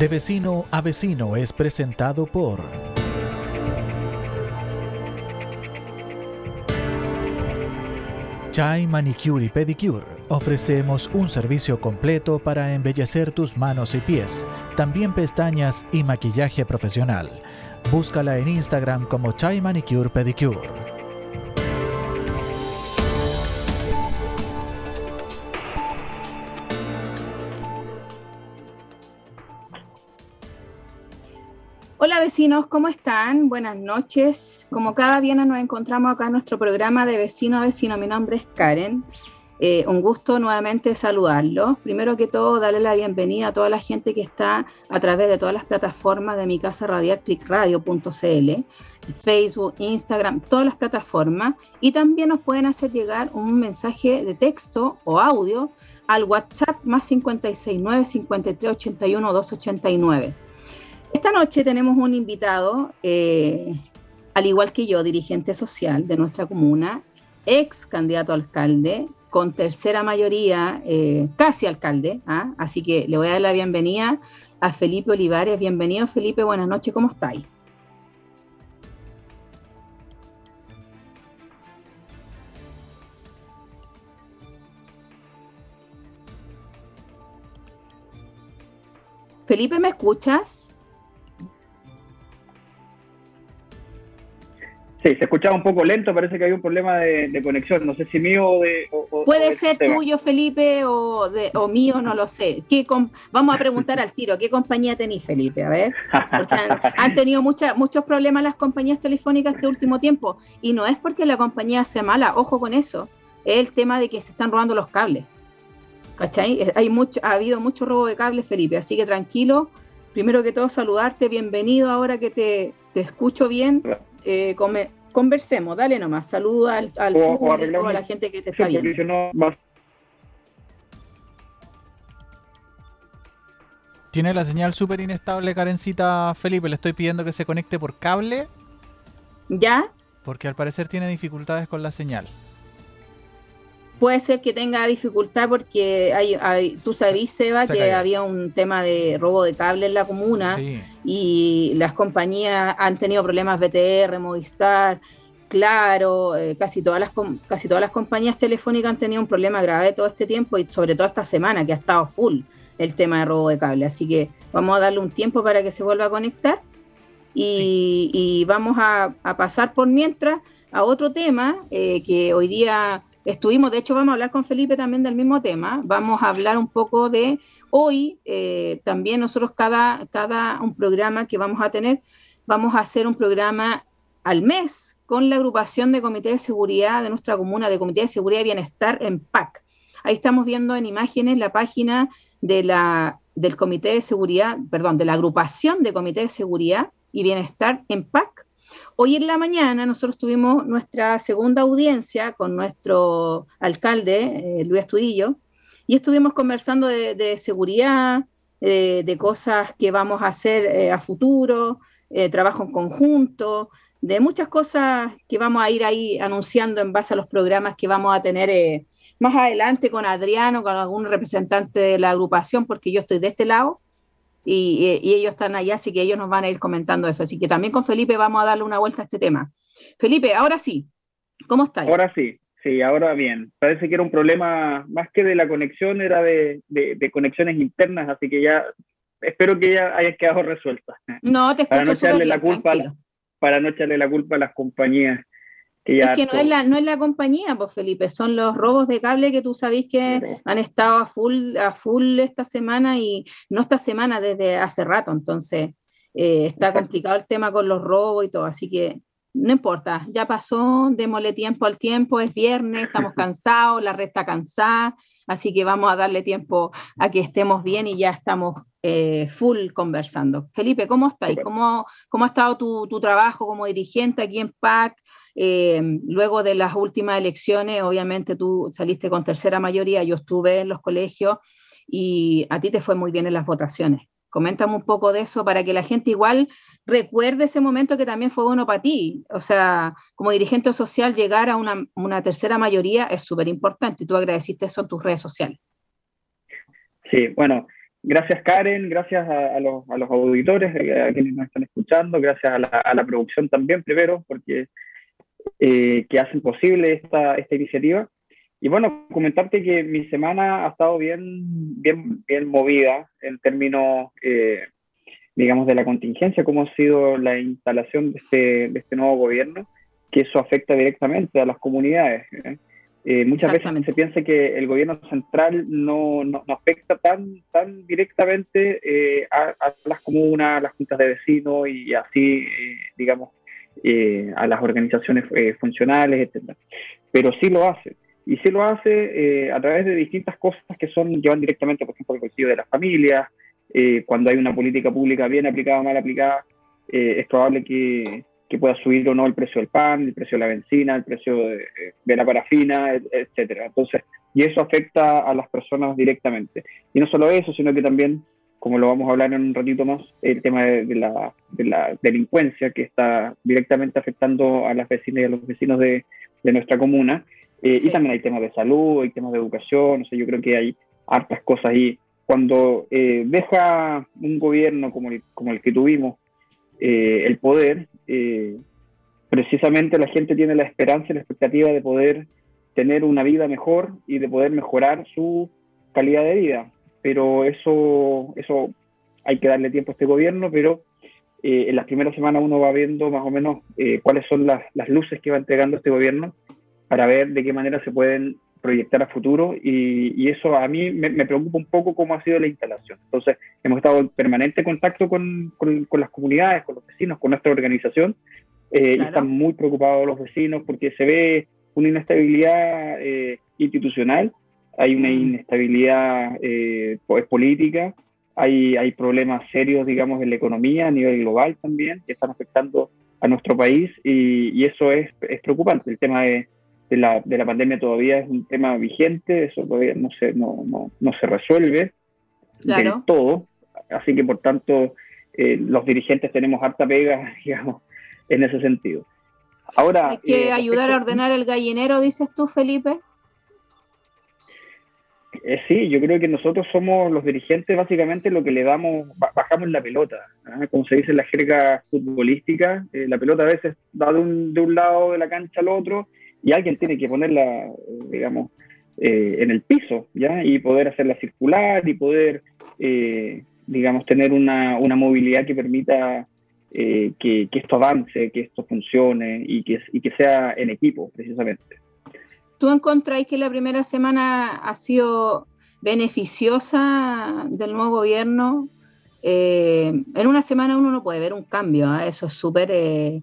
De vecino a vecino es presentado por... Chai Manicure y Pedicure. Ofrecemos un servicio completo para embellecer tus manos y pies, también pestañas y maquillaje profesional. Búscala en Instagram como Chai Manicure Pedicure. Vecinos, ¿cómo están? Buenas noches. Como cada viernes nos encontramos acá en nuestro programa de vecino a vecino. Mi nombre es Karen. Eh, un gusto nuevamente saludarlos. Primero que todo, darle la bienvenida a toda la gente que está a través de todas las plataformas de mi casa radial, clickradio.cl, Facebook, Instagram, todas las plataformas. Y también nos pueden hacer llegar un mensaje de texto o audio al WhatsApp más 569 53 81 289. Esta noche tenemos un invitado, eh, al igual que yo, dirigente social de nuestra comuna, ex candidato a alcalde, con tercera mayoría, eh, casi alcalde, ¿ah? así que le voy a dar la bienvenida a Felipe Olivares. Bienvenido Felipe, buenas noches, ¿cómo estáis? Felipe, ¿me escuchas? Sí, se escuchaba un poco lento, parece que hay un problema de, conexión, no sé si mío o de... Puede ser tuyo, Felipe, o, de, o mío, no lo sé. ¿Qué Vamos a preguntar al tiro, ¿qué compañía tenéis, Felipe? A ver, porque han, tenido muchos problemas las compañías telefónicas este último tiempo, y no es porque la compañía sea mala, ojo con eso, es el tema de que se están robando los cables. ¿Cachai? Hay mucho, ha habido mucho robo de cables, Felipe, así que tranquilo. Primero que todo, saludarte, bienvenido ahora que te, te escucho bien eh, conversemos, dale nomás, saluda al, al a la gente que te está viendo. Tiene la señal súper inestable, Karencita Felipe. Le estoy pidiendo que se conecte por cable. ¿Ya? Porque al parecer tiene dificultades con la señal puede ser que tenga dificultad porque hay, tú sabías, Seba, que había un tema de robo de cable en la comuna y las compañías han tenido problemas BTR, Movistar, Claro, eh, casi, todas las, casi todas las compañías telefónicas han tenido un problema grave todo este tiempo y sobre todo esta semana que ha estado full el tema de robo de cable. Así que vamos a darle un tiempo para que se vuelva a conectar y, vamos a, pasar por mientras a otro tema eh, que hoy día Estuvimos, de hecho vamos a hablar con Felipe también del mismo tema, vamos a hablar un poco de hoy, eh, también nosotros cada, cada un programa que vamos a tener, vamos a hacer un programa al mes con la agrupación de Comité de Seguridad de nuestra comuna, de Comité de Seguridad y Bienestar en PAC. Ahí estamos viendo en imágenes la página de la, del Comité de Seguridad, perdón, de la agrupación de Comité de Seguridad y Bienestar en PAC Hoy en la mañana nosotros tuvimos nuestra segunda audiencia con nuestro alcalde, eh, Luis Astudillo, y estuvimos conversando de, seguridad, de cosas que vamos a hacer eh, a futuro, eh, trabajo en conjunto, de muchas cosas que vamos a ir ahí anunciando en base a los programas que vamos a tener más adelante con Adriano, con algún representante de la agrupación, porque yo estoy de este lado y, ellos están allá, así que ellos nos van a ir comentando eso. Así que también con Felipe vamos a darle una vuelta a este tema. Felipe, ahora sí, ¿cómo estás? Ahora sí, sí, ahora bien. Parece que era un problema más que de la conexión, era de, conexiones internas, así que ya espero que ya haya quedado resuelta. No, te escucho para no echarle la culpa Para no echarle la culpa a las compañías es que no es, la, no es la compañía, pues Felipe, son los robos de cable que tú sabés que han estado a full, a full esta semana y no esta semana, desde hace rato, entonces eh, está complicado el tema con los robos y todo, así que no importa, ya pasó, démosle tiempo al tiempo, es viernes, estamos cansados, la red está cansada, así que vamos a darle tiempo a que estemos bien y ya estamos eh, full conversando. Felipe, ¿cómo estáis? ¿Cómo, ¿Cómo ha estado tu, tu trabajo como dirigente aquí en PAC? Eh, luego de las últimas elecciones, obviamente tú saliste con tercera mayoría, yo estuve en los colegios y a ti te fue muy bien en las votaciones. Coméntame un poco de eso para que la gente igual recuerde ese momento que también fue bueno para ti. O sea, como dirigente social, llegar a una, tercera mayoría es súper importante tú agradeciste eso en tus redes sociales. Sí, bueno, gracias Karen, gracias a, los, a, los, auditores, eh, a quienes nos están escuchando, gracias a la producción también primero, porque eh, que hacen posible esta, esta iniciativa. Y bueno, comentarte que mi semana ha estado bien, bien, bien movida en términos, eh, digamos, de la contingencia, cómo ha sido la instalación de este, de este nuevo gobierno, que eso afecta directamente a las comunidades. Eh, muchas veces se piensa que el gobierno central no, no, afecta tan, tan directamente eh, a, las comunas, a las juntas de vecinos y así, eh, a las organizaciones funcionales, etc. Pero sí lo hace. Y sí lo hace a través de distintas cosas que son llevan directamente, por ejemplo, al bolsillo de las familias. cuando hay una política pública bien aplicada o mal aplicada, es probable que, que pueda subir o no el precio del pan, el precio de la benzina, el precio de, la parafina, etcétera. Entonces, y eso afecta a las personas directamente. Y no solo eso, sino que también, como lo vamos a hablar en un ratito más, el tema de, la, delincuencia que está directamente afectando a las vecinas y a los vecinos de, nuestra comuna. Eh, y también hay temas de salud, hay temas de educación, o sea, yo creo que hay hartas cosas ahí. Cuando eh, deja un gobierno como como el que tuvimos eh, el poder, eh, precisamente la gente tiene la esperanza y la expectativa de poder tener una vida mejor y de poder mejorar su calidad de vida. Pero eso, eso hay que darle tiempo a este gobierno, pero eh, en las primeras semanas uno va viendo más o menos cuáles son las, las, luces que va entregando este gobierno para ver de qué manera se pueden proyectar a futuro y, eso a mí me, preocupa un poco cómo ha sido la instalación. Entonces, hemos estado en permanente contacto con, con, las comunidades, con los vecinos, con nuestra organización eh, y están muy preocupados los vecinos porque se ve una inestabilidad eh, institucional, hay una inestabilidad eh, política, hay, hay problemas serios, digamos, en la economía a nivel global también que están afectando a nuestro país y, y eso es, es preocupante, el tema de de la, de la pandemia todavía es un tema vigente, eso todavía no se, no, no, no se resuelve del todo, así que por tanto eh, los dirigentes tenemos harta pega, digamos, en ese sentido. Ahora, Hay que eh, ayudar a ordenar el gallinero, dices tú, Felipe. Eh, sí, yo creo que nosotros somos los dirigentes, básicamente lo que le damos, bajamos la pelota, ¿ah? como se dice en la jerga futbolística, la pelota a veces va de un, de un lado de la cancha al otro y alguien tiene que ponerla, digamos, eh, en el piso, ¿ya? Y poder hacerla circular y poder, eh, digamos, tener una, una, movilidad que permita eh, que, que, esto avance, que esto funcione y que, y que sea en equipo, precisamente. ¿Tú encontráis que la primera semana ha sido beneficiosa del nuevo gobierno? en una semana uno no puede ver un cambio, ¿ah? eso es súper eh,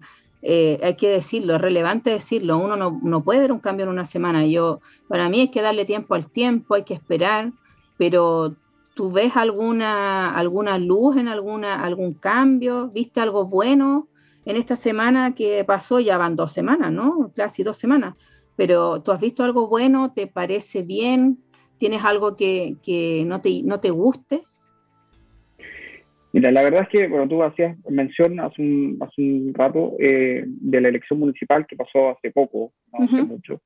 hay que decirlo, es relevante decirlo, uno no, puede ver un cambio en una semana. Yo, para mí hay que darle tiempo al tiempo, hay que esperar, pero ¿tú ves alguna, alguna luz en alguna, algún cambio? ¿Viste algo bueno en esta semana que pasó? Ya van dos semanas, ¿no? Casi dos semanas. Pero ¿tú has visto algo bueno? ¿Te parece bien? ¿Tienes algo que, que no, te, no te guste? Mira, la verdad es que, bueno, tú hacías mención hace un, hace un rato eh, de la elección municipal que pasó hace poco, no hace mucho.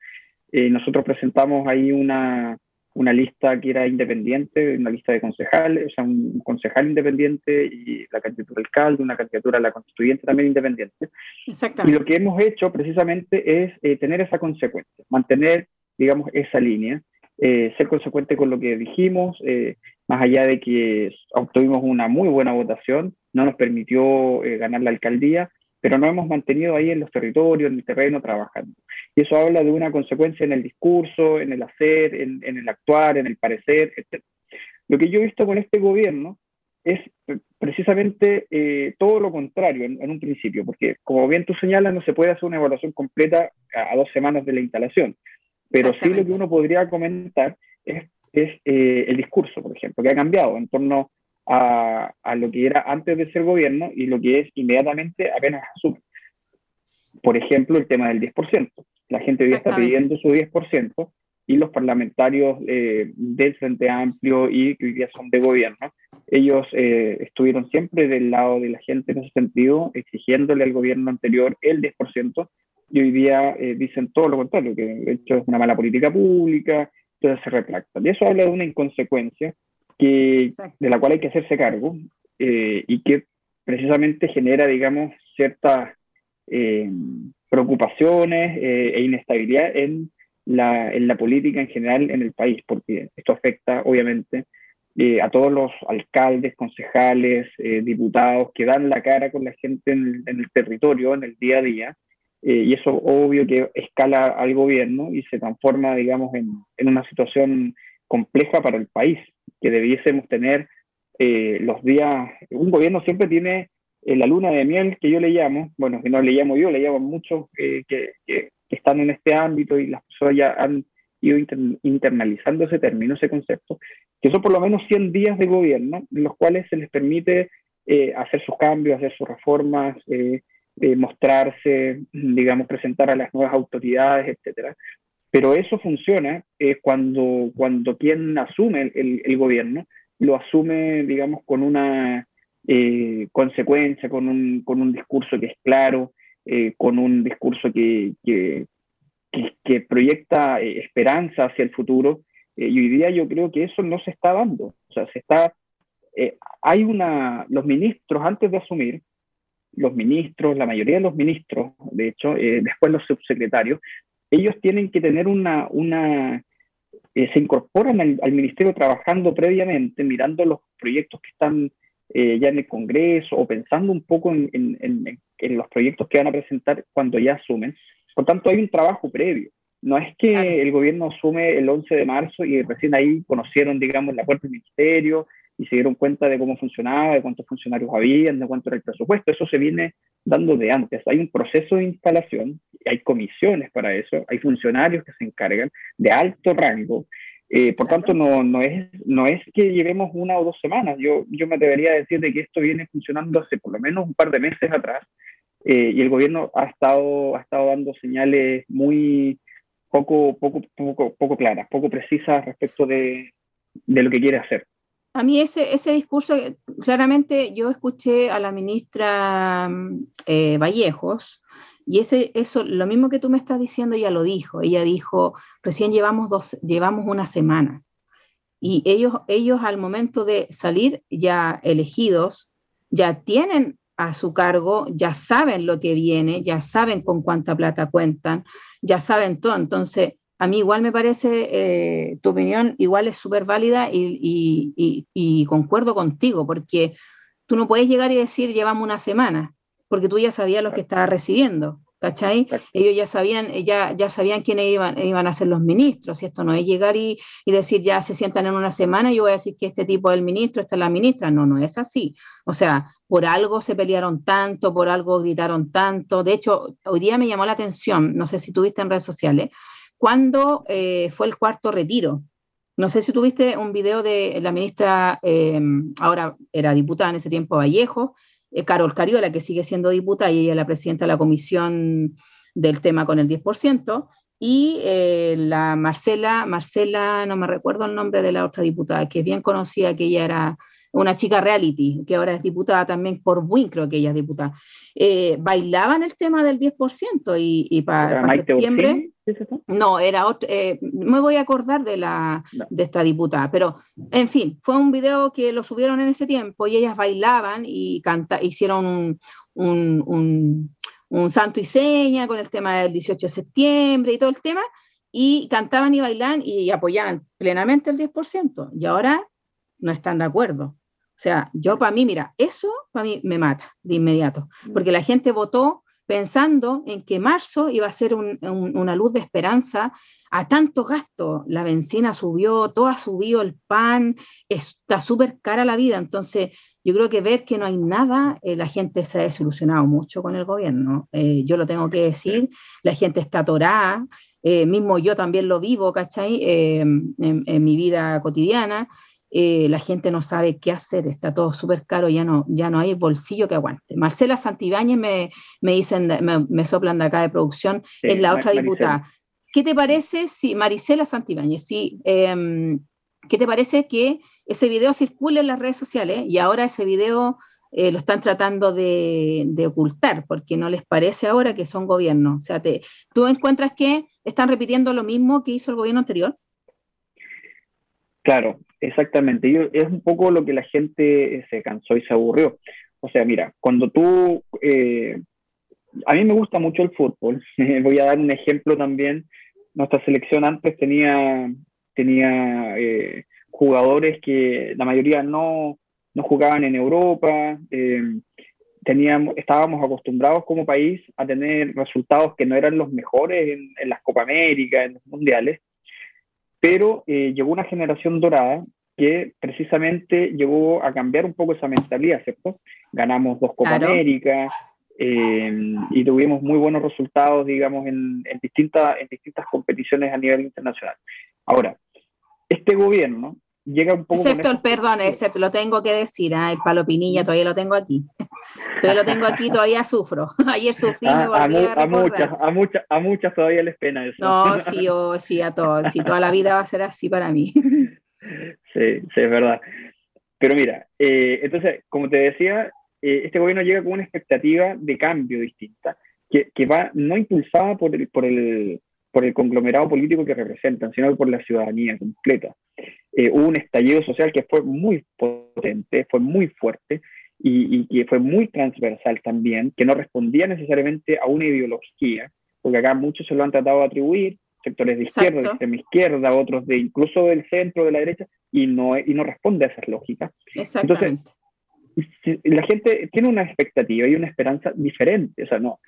Eh, nosotros presentamos ahí una, una lista que era independiente, una lista de concejales, o sea, un concejal independiente y la candidatura al alcalde, una candidatura a la constituyente también independiente. Exactamente. Y lo que hemos hecho precisamente es eh, tener esa consecuencia, mantener, digamos, esa línea. Eh, ser consecuente con lo que dijimos, eh, más allá de que obtuvimos una muy buena votación, no nos permitió eh, ganar la alcaldía, pero nos hemos mantenido ahí en los territorios, en el terreno, trabajando. Y eso habla de una consecuencia en el discurso, en el hacer, en, el actuar, en el parecer, etc. Lo que yo he visto con este gobierno es precisamente todo lo contrario en, un principio, porque como bien tú señalas, no se puede hacer una evaluación completa a dos semanas de la instalación. Pero sí lo que uno podría comentar es, es eh, el discurso, por ejemplo, que ha cambiado en torno a, a, lo que era antes de ser gobierno y lo que es inmediatamente apenas asume. Por ejemplo, el tema del 10%. La gente hoy está pidiendo su 10% y los parlamentarios eh, del Frente Amplio y que hoy día son de gobierno, ellos eh, estuvieron siempre del lado de la gente en ese sentido, exigiéndole al gobierno anterior el 10%, y hoy día eh, dicen todo lo contrario, que de hecho es una mala política pública, entonces se retractan. Y eso habla de una inconsecuencia que, de la cual hay que hacerse cargo eh, y que precisamente genera, digamos, ciertas eh, preocupaciones e inestabilidad en la, en la política en general en el país, porque esto afecta, obviamente, a todos los alcaldes, concejales, diputados que dan la cara con la gente en el, territorio, en el día a día, y eso obvio que escala al gobierno y se transforma, digamos, en, en una situación compleja para el país, que debiésemos tener eh, los días, un gobierno siempre tiene eh, la luna de miel que yo le llamo, bueno, que no le llamo yo, le llamo muchos eh, que, están en este ámbito y las personas ya han ido internalizando ese término, ese concepto, que son por lo menos 100 días de gobierno en los cuales se les permite hacer sus cambios, hacer sus reformas, mostrarse, digamos, presentar a las nuevas autoridades, etcétera. Pero eso funciona eh, cuando, cuando quien asume el, gobierno lo asume, digamos, con una eh, consecuencia, con un, con un discurso que es claro, eh, con un discurso que, que, proyecta esperanza hacia el futuro. y hoy día yo creo que eso no se está dando. O sea, se está, hay una, los ministros antes de asumir, los ministros, la mayoría de los ministros, de hecho, después los subsecretarios, ellos tienen que tener una, una eh, se incorporan al, ministerio trabajando previamente, mirando los proyectos que están eh, ya en el Congreso o pensando un poco en, en, en, los proyectos que van a presentar cuando ya asumen. Por tanto, hay un trabajo previo. No es que el gobierno asume el 11 de marzo y recién ahí conocieron, digamos, la puerta del ministerio y se dieron cuenta de cómo funcionaba, de cuántos funcionarios había, de cuánto era el presupuesto. Eso se viene dando de antes. Hay un proceso de instalación, hay comisiones para eso, hay funcionarios que se encargan de alto rango. Eh, por tanto, no, no, es, no es que llevemos una o dos semanas. Yo, yo me debería decir de que esto viene funcionando hace por lo menos un par de meses atrás eh, y el gobierno ha estado, ha estado dando señales muy poco, poco, poco, poco claras, poco precisas respecto de, de lo que quiere hacer. A mí ese, ese discurso, claramente yo escuché a la ministra eh, Vallejos, y ese, eso, lo mismo que tú me estás diciendo, ella lo dijo. Ella dijo, recién llevamos, dos, llevamos una semana. Y ellos, ellos al momento de salir ya elegidos, ya tienen a su cargo, ya saben lo que viene, ya saben con cuánta plata cuentan, ya saben todo. Entonces, a mí igual me parece, eh, tu opinión igual es súper válida y, concuerdo contigo, porque tú no puedes llegar y decir llevamos una semana, porque tú ya sabías lo que estabas recibiendo, ¿cachai? Ellos ya sabían, ya, ya sabían quiénes iban, iban a ser los ministros, y esto no es llegar y, decir ya se sientan en una semana y yo voy a decir que este tipo es el ministro, esta es la ministra, no, no es así. O sea, por algo se pelearon tanto, por algo gritaron tanto. De hecho, hoy día me llamó la atención, no sé si tuviste en redes sociales, cuando eh, fue el cuarto retiro. No sé si tuviste un video de la ministra, em, ahora era diputada en ese tiempo, Vallejo, eh, Carol Cariola, que sigue siendo diputada y ella es la presidenta de la comisión del tema con el 10%, y eh, la Marcela, Marcela, no me recuerdo el nombre de la otra diputada, que es bien conocida, que ella era una chica reality, que ahora es diputada también por Win, creo que ella es diputada, eh, bailaban el tema del 10% y, para septiembre... No, era otro, eh, me voy a acordar de, la, de esta diputada, pero en fin, fue un video que lo subieron en ese tiempo y ellas bailaban y canta, hicieron un, un santo y seña con el tema del 18 de septiembre y todo el tema, y cantaban y bailaban y apoyaban plenamente el 10%, y ahora no están de acuerdo. O sea, yo para mí, mira, eso para mí me mata de inmediato, porque la gente votó pensando en que marzo iba a ser una luz de esperanza a tanto gasto. La benzina subió, todo ha subido, el pan, está súper cara la vida. Entonces, yo creo que ver que no hay nada, eh, la gente se ha desilusionado mucho con el gobierno. Eh, yo lo tengo que decir, la gente está atorada, eh, mismo yo también lo vivo, ¿cachai? en, mi vida cotidiana. Eh, la gente no sabe qué hacer, está todo súper caro, ya no, ya no hay bolsillo que aguante. Marcela Santibáñez me, me dicen, me, soplan de acá de producción, es la otra diputada. ¿Qué te parece si, Marisela Santibáñez, si, em, ¿qué te parece que ese video circule en las redes sociales y ahora ese video eh, lo están tratando de, de, ocultar porque no les parece ahora que son gobierno? O sea, te, ¿tú encuentras que están repitiendo lo mismo que hizo el gobierno anterior? Claro, Exactamente, y es un poco lo que la gente se cansó y se aburrió. O sea, mira, cuando tú... Eh, a mí me gusta mucho el fútbol, voy a dar un ejemplo también. Nuestra selección antes tenía, tenía eh, jugadores que la mayoría no, no jugaban en Europa, eh, teníamos, estábamos acostumbrados como país a tener resultados que no eran los mejores en, en las Copa América, en los mundiales, pero eh, llegó una generación dorada que precisamente llegó a cambiar un poco esa mentalidad, ¿cierto? Ganamos dos Copa América eh, y tuvimos muy buenos resultados, digamos, en, en distintas competiciones a nivel internacional. Ahora, este gobierno llega un poco... Excepto el, perdón, excepto, lo tengo que decir, ¿eh? el palo pinilla todavía lo tengo aquí. Todavía lo tengo aquí, todavía sufro. Ayer sufrí, me ah, a, muchas, a, muchas, a muchas todavía les pena eso. No, sí, oh, sí, a todos. Sí, toda la vida va a ser así para mí. Sí, sí, es verdad. Pero mira, eh, entonces, como te decía, eh, este gobierno llega con una expectativa de cambio distinta, que, que va no impulsada por el, por, el, por el conglomerado político que representan, sino por la ciudadanía completa. Eh, hubo un estallido social que fue muy potente, fue muy fuerte, y, que fue muy transversal también, que no respondía necesariamente a una ideología, porque acá muchos se lo han tratado de atribuir, sectores de izquierda, de extrema izquierda, otros de incluso del centro, de la derecha, y no, y no responde a esas lógicas. Entonces, la gente tiene una expectativa y una esperanza diferente, o sea, no.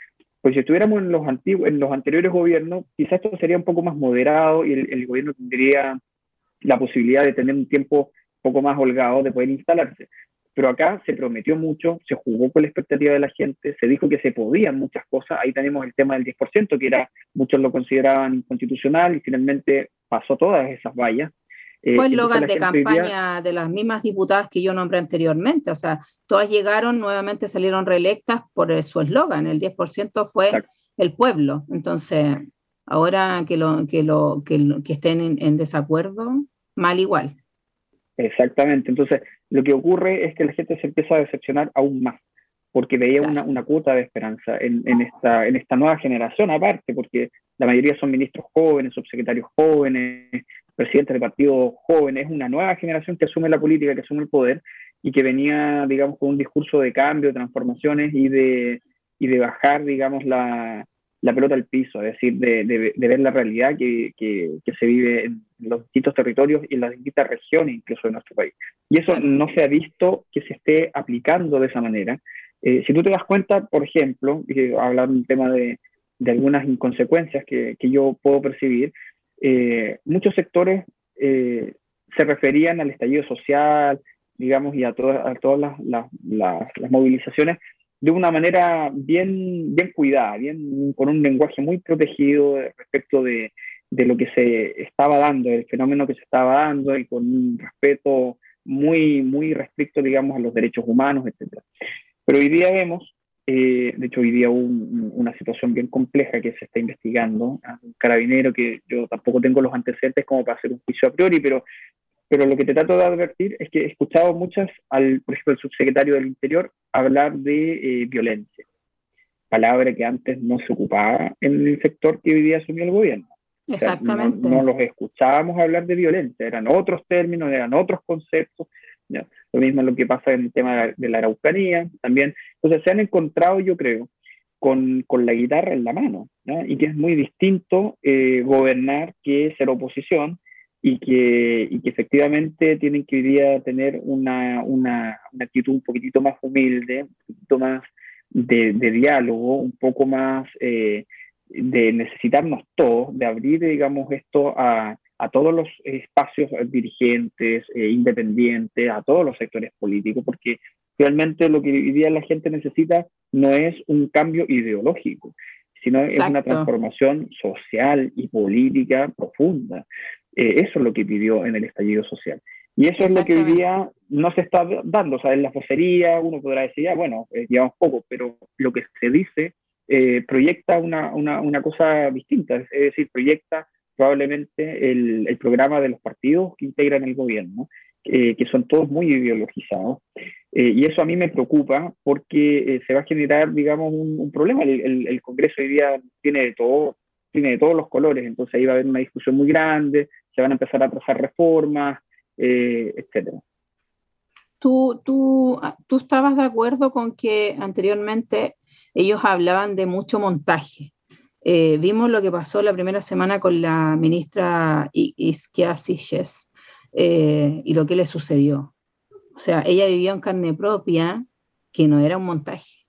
Pues si estuviéramos en los, antiguos, en los anteriores gobiernos, quizás esto sería un poco más moderado y el, el gobierno tendría la posibilidad de tener un tiempo un poco más holgado de poder instalarse. Pero acá se prometió mucho, se jugó con la expectativa de la gente, se dijo que se podían muchas cosas. Ahí tenemos el tema del 10%, que era muchos lo consideraban inconstitucional y finalmente pasó todas esas vallas. Eh, Fue el eslogan de campaña de las mismas diputadas que yo nombré anteriormente. O sea, todas llegaron, nuevamente salieron reelectas por su eslogan. El 10% fue el pueblo. Entonces, ahora que, lo, que, lo, que, que estén en desacuerdo, mal igual. Exactamente. Entonces, lo que ocurre es que la gente se empieza a decepcionar aún más, porque veía una, una, cuota de esperanza en, en, esta, en esta nueva generación, aparte, porque la mayoría son ministros jóvenes, subsecretarios jóvenes, presidentes de partidos jóvenes, una nueva generación que asume la política, que asume el poder y que venía, digamos, con un discurso de cambio, de transformaciones y de, y de bajar, digamos, la, la pelota al piso, es decir, de, de, ver la realidad que, que, se vive en los distintos territorios y en las distintas regiones incluso de nuestro país. Y eso no se ha visto que se esté aplicando de esa manera. Eh, si tú te das cuenta, por ejemplo, y hablar un tema de, de algunas inconsecuencias que, que, yo puedo percibir, eh, muchos sectores eh, se referían al estallido social, digamos, y a, a todas las, las, las, las movilizaciones de una manera bien, bien cuidada, bien, con un lenguaje muy protegido respecto de, de lo que se estaba dando, el fenómeno que se estaba dando y con un respeto muy, muy restricto, digamos, a los derechos humanos, etc. Pero hoy día vemos, eh, de hecho hoy día hubo una situación bien compleja que se está investigando, un carabinero que yo tampoco tengo los antecedentes como para hacer un juicio a priori, pero pero lo que te trato de advertir es que he escuchado muchas, al, por ejemplo, el subsecretario del Interior hablar de eh, violencia, palabra que antes no se ocupaba en el sector que hoy día asumió el gobierno. Exactamente. no, los escuchábamos hablar de violencia, eran otros términos, eran otros conceptos. Lo mismo es lo que pasa en el tema de la, araucanía también. Entonces se han encontrado, yo creo, con, con, la guitarra en la mano, y que es muy distinto eh, gobernar que ser oposición, y que, y que efectivamente tienen que hoy día tener una, una, una, actitud un poquitito más humilde, un poquito más de, de diálogo, un poco más eh, de necesitarnos todos, de abrir, digamos, esto a, a todos los espacios dirigentes, eh, independientes, a todos los sectores políticos, porque realmente lo que hoy día la gente necesita no es un cambio ideológico, sino es una transformación social y política profunda. Eh, eso es lo que pidió en el estallido social. Y eso es lo que hoy día no se está dando. O sea, en la vocería uno podrá decir, ya, bueno, eh, llevamos poco, pero lo que se dice eh, proyecta una, una, una, cosa distinta. Es decir, proyecta probablemente el, programa de los partidos que integran el gobierno, que son todos muy ideologizados. y eso a mí me preocupa porque se va a generar, digamos, un, problema. El, Congreso hoy día tiene de todo, tiene de todos los colores, entonces ahí va a haber una discusión muy grande, se van a empezar a trazar reformas, etcétera. ¿Tú, tú, ah, ¿Tú estabas de acuerdo con que anteriormente ellos hablaban de mucho montaje? Vimos lo que pasó la primera semana con la ministra Isquia Siches y lo que le sucedió. O sea, ella vivió en carne propia que no era un montaje.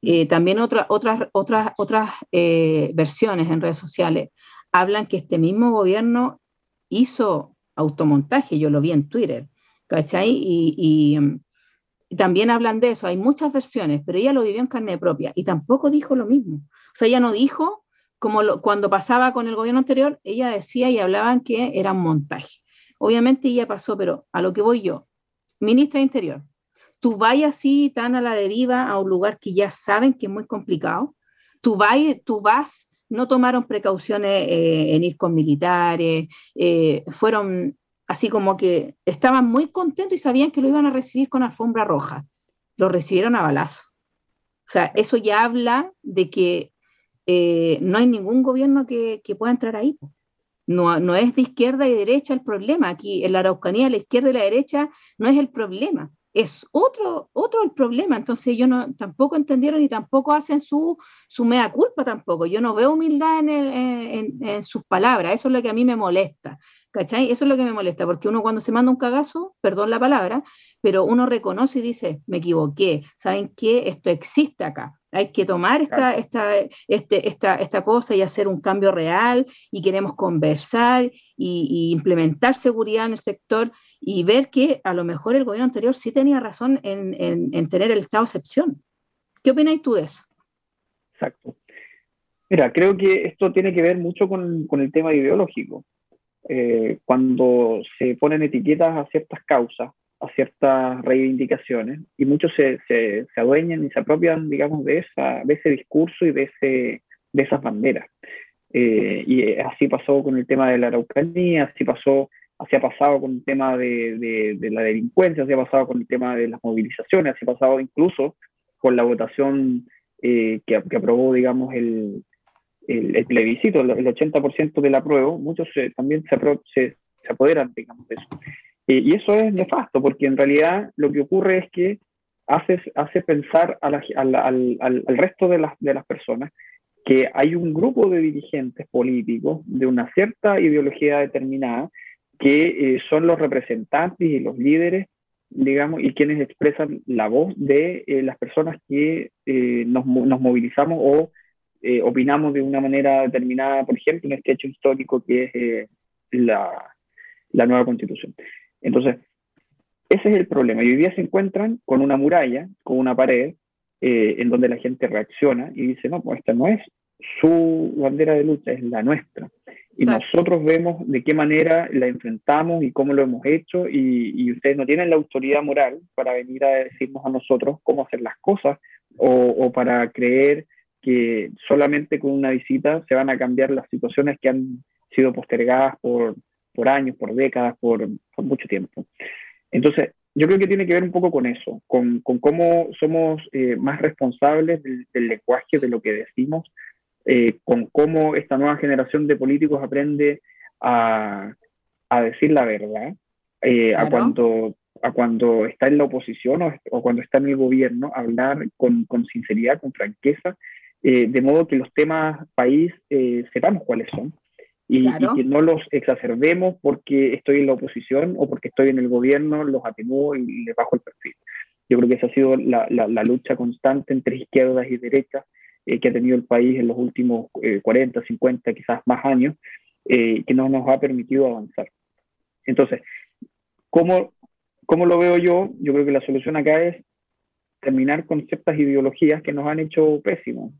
Eh, también otras otras, otras, otras eh, versiones en redes sociales hablan que este mismo gobierno hizo automontaje, yo lo vi en Twitter, ¿cachai? Y, también hablan de eso, hay muchas versiones, pero ella lo vivió en carne propia y tampoco dijo lo mismo. O sea, ella no dijo, como cuando pasaba con el gobierno anterior, ella decía y hablaban que era un montaje. Obviamente ella pasó, pero a lo que voy yo, ministra de Interior, tú vayas así tan a la deriva a un lugar que ya saben que es muy complicado, tú, tú vas, no tomaron precauciones eh, en ir con militares, eh, fueron así como que estaban muy contentos y sabían que lo iban a recibir con alfombra roja, lo recibieron a balazo. O sea, eso ya habla de que eh, no hay ningún gobierno que, pueda entrar ahí. No, es de izquierda y derecha el problema. Aquí en la Araucanía, la izquierda y la derecha no es el problema es otro, otro el problema. Entonces ellos no, tampoco entendieron y tampoco hacen su, su mea culpa tampoco. Yo no veo humildad en, en, sus palabras. Eso es lo que a mí me molesta. ¿Cachai? Eso es lo que me molesta, porque uno cuando se manda un cagazo, perdón la palabra, pero uno reconoce y dice, me equivoqué, ¿saben qué? Esto existe acá. Hay que tomar esta, esta, este, esta, esta cosa y hacer un cambio real y queremos conversar y, implementar seguridad en el sector y ver que a lo mejor el gobierno anterior sí tenía razón en, en, tener el estado de excepción. ¿Qué opináis tú de eso? Exacto. Mira, creo que esto tiene que ver mucho con, con el tema ideológico. Eh, cuando se ponen etiquetas a ciertas causas, a ciertas reivindicaciones y muchos se, se, adueñan y se apropian, digamos, de, esa, de ese discurso y de, ese, de esas banderas. Eh, y así pasó con el tema de la Araucanía, así pasó, así ha pasado con el tema de, de, la delincuencia, así ha pasado con el tema de las movilizaciones, así ha pasado incluso con la votación eh, que, que, aprobó, digamos, el, el, plebiscito, el 80% del apruebo, muchos también se, se, se apoderan, digamos, de eso. Eh, y eso es nefasto, porque en realidad lo que ocurre es que hace, hace pensar al, al, al, resto de las, de las personas que hay un grupo de dirigentes políticos de una cierta ideología determinada que eh, son los representantes y los líderes, digamos, y quienes expresan la voz de eh, las personas que nos, nos, movilizamos o opinamos de una manera determinada, por ejemplo, en este hecho histórico que es la, la nueva constitución. Entonces, ese es el problema. Y hoy día se encuentran con una muralla, con una pared, eh, en donde la gente reacciona y dice, no, pues esta no es su bandera de lucha, es la nuestra. Y nosotros vemos de qué manera la enfrentamos y cómo lo hemos hecho y, y, ustedes no tienen la autoridad moral para venir a decirnos a nosotros cómo hacer las cosas o, o, para creer que solamente con una visita se van a cambiar las situaciones que han sido postergadas por, por años, por décadas, por, mucho tiempo. Entonces, yo creo que tiene que ver un poco con eso, con, cómo somos eh, más responsables del, lenguaje, de lo que decimos, eh, con cómo esta nueva generación de políticos aprende a, decir la verdad, eh, a, cuando, a cuando está en la oposición o, cuando está en el gobierno, hablar con, con sinceridad, con franqueza, de modo que los temas país sepamos cuáles son y, que no los exacerbemos porque estoy en la oposición o porque estoy en el gobierno, los atenúo y les bajo el perfil. Yo creo que esa ha sido la, la, lucha constante entre izquierdas y derechas eh, que ha tenido el país en los últimos 40, eh, 50, quizás más años, eh, que no nos ha permitido avanzar. Entonces, ¿cómo, ¿cómo lo veo yo? Yo creo que la solución acá es terminar con ciertas ideologías que nos han hecho pésimos.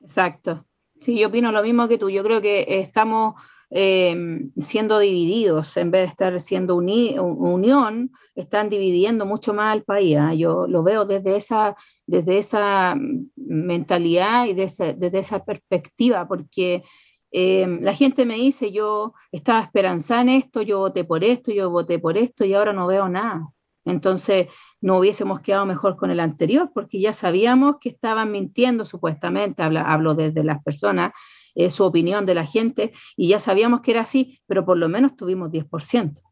Exacto. Sí, yo opino lo mismo que tú. Yo creo que estamos eh, siendo divididos en vez de estar siendo unión, están dividiendo mucho más al país. ¿ah? Yo lo veo desde esa, desde esa mentalidad y desde, desde esa perspectiva, porque eh, la gente me dice, yo estaba esperanzada en esto, yo voté por esto, yo voté por esto y ahora no veo nada. Entonces, no hubiésemos quedado mejor con el anterior, porque ya sabíamos que estaban mintiendo supuestamente, hablo, desde las personas, eh, su opinión de la gente, y ya sabíamos que era así, pero por lo menos tuvimos 10%.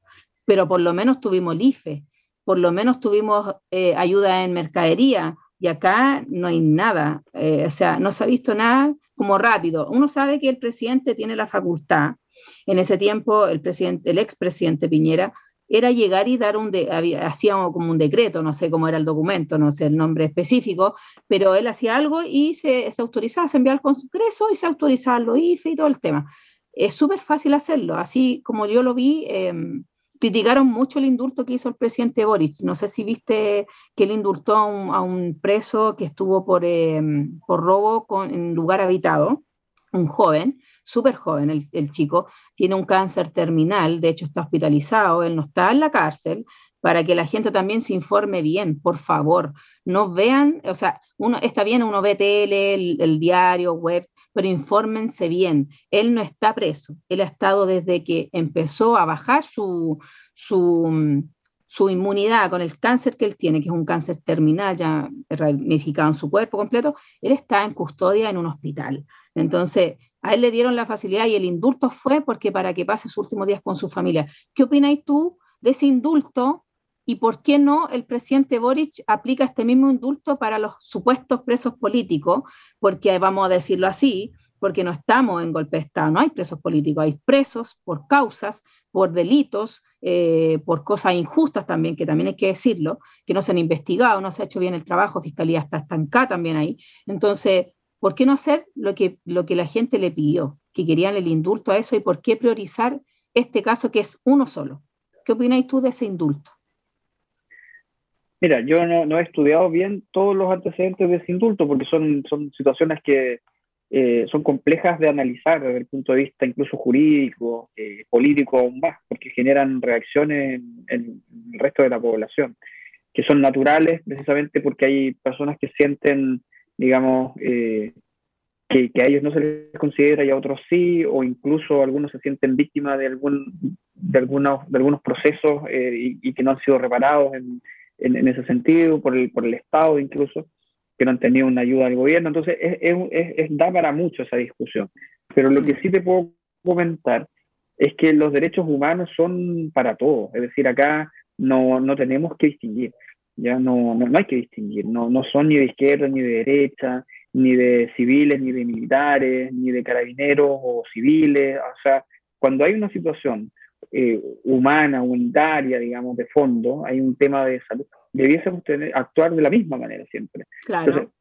pero por lo menos tuvimos el IFE, por lo menos tuvimos eh, ayuda en mercadería, y acá no hay nada, eh, o sea, no se ha visto nada como rápido. Uno sabe que el presidente tiene la facultad, en ese tiempo el, presidente, el expresidente Piñera era llegar y dar un, hacía como un decreto, no sé cómo era el documento, no sé el nombre específico, pero él hacía algo y se, autorizaba, se enviaba al Congreso y se autorizaba los IFE y todo el tema. Es súper fácil hacerlo, así como yo lo vi, em, criticaron mucho el indulto que hizo el presidente Boric. No sé si viste que él indultó a un, preso que estuvo por, em, por robo con, en lugar habitado, un joven, súper joven el, chico, tiene un cáncer terminal, de hecho está hospitalizado, él no está en la cárcel, para que la gente también se informe bien, por favor. No vean, o sea, uno está bien, uno ve tele, el, diario, web, pero infórmense bien. Él no está preso, él ha estado desde que empezó a bajar su, su, su inmunidad con el cáncer que él tiene, que es un cáncer terminal ya ramificado en su cuerpo completo, él está en custodia en un hospital. Entonces, a él le dieron la facilidad y el indulto fue porque para que pase sus últimos días con su familia. ¿Qué opináis tú de ese indulto y por qué no el presidente Boric aplica este mismo indulto para los supuestos presos políticos? Porque vamos a decirlo así, porque no estamos en golpe de Estado, no hay presos políticos, hay presos por causas, por delitos, eh, por cosas injustas también, que también hay que decirlo, que no se han investigado, no se ha hecho bien el trabajo, Fiscalía está estancada también ahí. Entonces, ¿Por qué no hacer lo que, lo que la gente le pidió, que querían el indulto a eso y por qué priorizar este caso que es uno solo? ¿Qué opináis tú de ese indulto? Mira, yo no, he estudiado bien todos los antecedentes de ese indulto porque son, son situaciones que eh, son complejas de analizar desde el punto de vista incluso jurídico, eh, político aún más, porque generan reacciones en, el resto de la población, que son naturales precisamente porque hay personas que sienten digamos, eh, que, a ellos no se les considera y a otros sí, o incluso algunos se sienten víctimas de, algún, de, algunos, de algunos procesos eh, y, que no han sido reparados en, en, ese sentido, por el, por el Estado incluso, que no han tenido una ayuda del gobierno. Entonces, es, es, es, da para mucho esa discusión. Pero lo que sí te puedo comentar es que los derechos humanos son para todos, es decir, acá no, no tenemos que distinguir ya no, no, hay que distinguir, no, no son ni de izquierda ni de derecha, ni de civiles, ni de militares, ni de carabineros o civiles, o sea, cuando hay una situación eh, humana, unitaria, digamos, de fondo, hay un tema de salud, debiésemos tener, actuar de la misma manera siempre. Claro.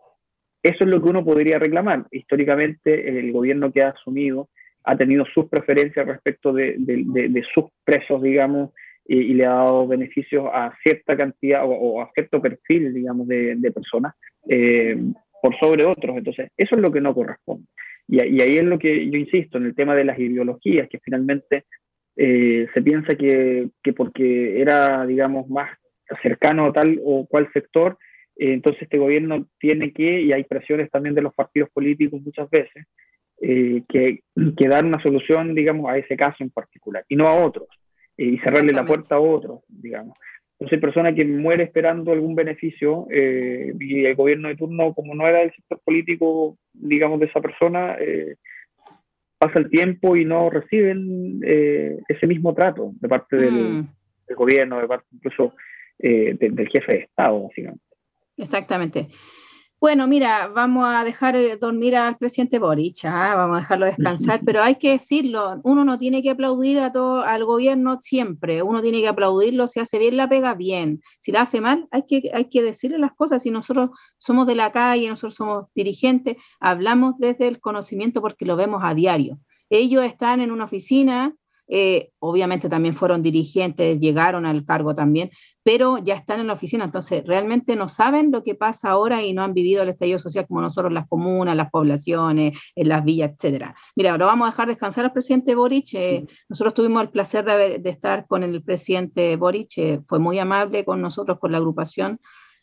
eso es lo que uno podría reclamar. Históricamente, el gobierno que ha asumido ha tenido sus preferencias respecto de, de, de sus presos, digamos, y, le ha dado beneficios a cierta cantidad o, a cierto perfil, digamos, de, personas eh, por sobre otros. Entonces, eso es lo que no corresponde. Y, ahí es lo que yo insisto, en el tema de las ideologías, que finalmente eh, se piensa que, que, porque era, digamos, más cercano a tal o cual sector, eh, entonces este gobierno tiene que, y hay presiones también de los partidos políticos muchas veces, que, que dar una solución, digamos, a ese caso en particular, y no a otros y cerrarle la puerta a otro, digamos. Entonces, hay personas que muere esperando algún beneficio eh, y el gobierno de turno, como no era el sector político, digamos, de esa persona, eh, pasa el tiempo y no reciben eh, ese mismo trato de parte del, mm. gobierno, de parte incluso del jefe de Estado, básicamente. Exactamente. Bueno, mira, vamos a dejar eh, dormir al presidente Boric, ¿ah? vamos a dejarlo descansar, pero hay que decirlo, uno no tiene que aplaudir a todo, al gobierno siempre, uno tiene que aplaudirlo si hace bien la pega bien, si la hace mal hay que, hay que decirle las cosas, si nosotros somos de la calle, nosotros somos dirigentes, hablamos desde el conocimiento porque lo vemos a diario. Ellos están en una oficina eh, obviamente también fueron dirigentes, llegaron al cargo también, pero ya están en la oficina, entonces realmente no saben lo que pasa ahora y no han vivido el estallido social como nosotros, las comunas, las poblaciones, en las villas, etcétera. Mira, ahora vamos a dejar descansar al presidente Boric. Eh, nosotros tuvimos el placer de, estar con el presidente Boric, eh, fue muy amable con nosotros, con la agrupación,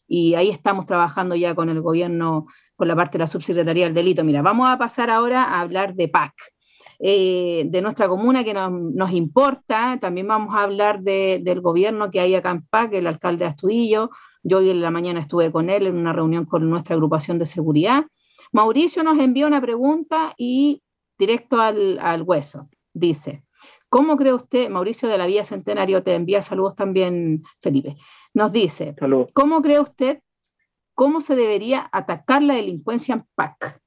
y ahí estamos trabajando ya con el gobierno, con la parte de la subsecretaría del delito. Mira, vamos a pasar ahora a hablar de PAC. Eh, de nuestra comuna que nos, importa. También vamos a hablar del gobierno que hay acá en PAC, el alcalde de Astudillo. Yo hoy en la mañana estuve con él en una reunión con nuestra agrupación de seguridad. Mauricio nos envió una pregunta y directo al, al hueso. Dice, ¿Cómo cree usted, Mauricio de la Vía Centenario, te envía saludos también, Felipe? Nos dice, ¿cómo cree usted cómo se debería atacar la delincuencia en PAC?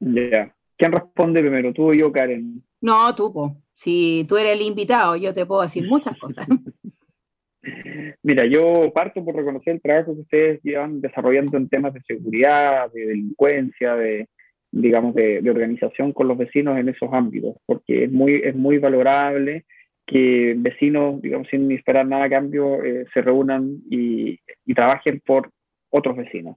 Ya. ¿Quién responde primero, tú o yo, Karen? No, tú, po. Si tú eres el invitado, yo te puedo decir muchas cosas. Mira, yo parto por reconocer el trabajo que ustedes llevan desarrollando en temas de seguridad, de delincuencia, de, digamos, de, organización con los vecinos en esos ámbitos, porque es muy, es muy valorable que vecinos, digamos, sin esperar nada a cambio, eh, se reúnan y, trabajen por otros vecinos.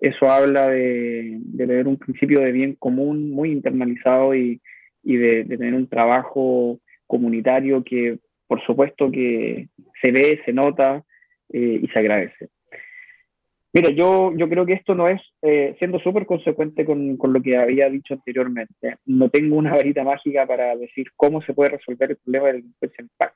Eso habla de, tener un principio de bien común muy internalizado y, de, tener un trabajo comunitario que, por supuesto, que se ve, se nota eh, y se agradece. Mira, yo, yo creo que esto no es, eh, siendo súper consecuente con, con, lo que había dicho anteriormente, no tengo una varita mágica para decir cómo se puede resolver el problema del delincuencia en PAC.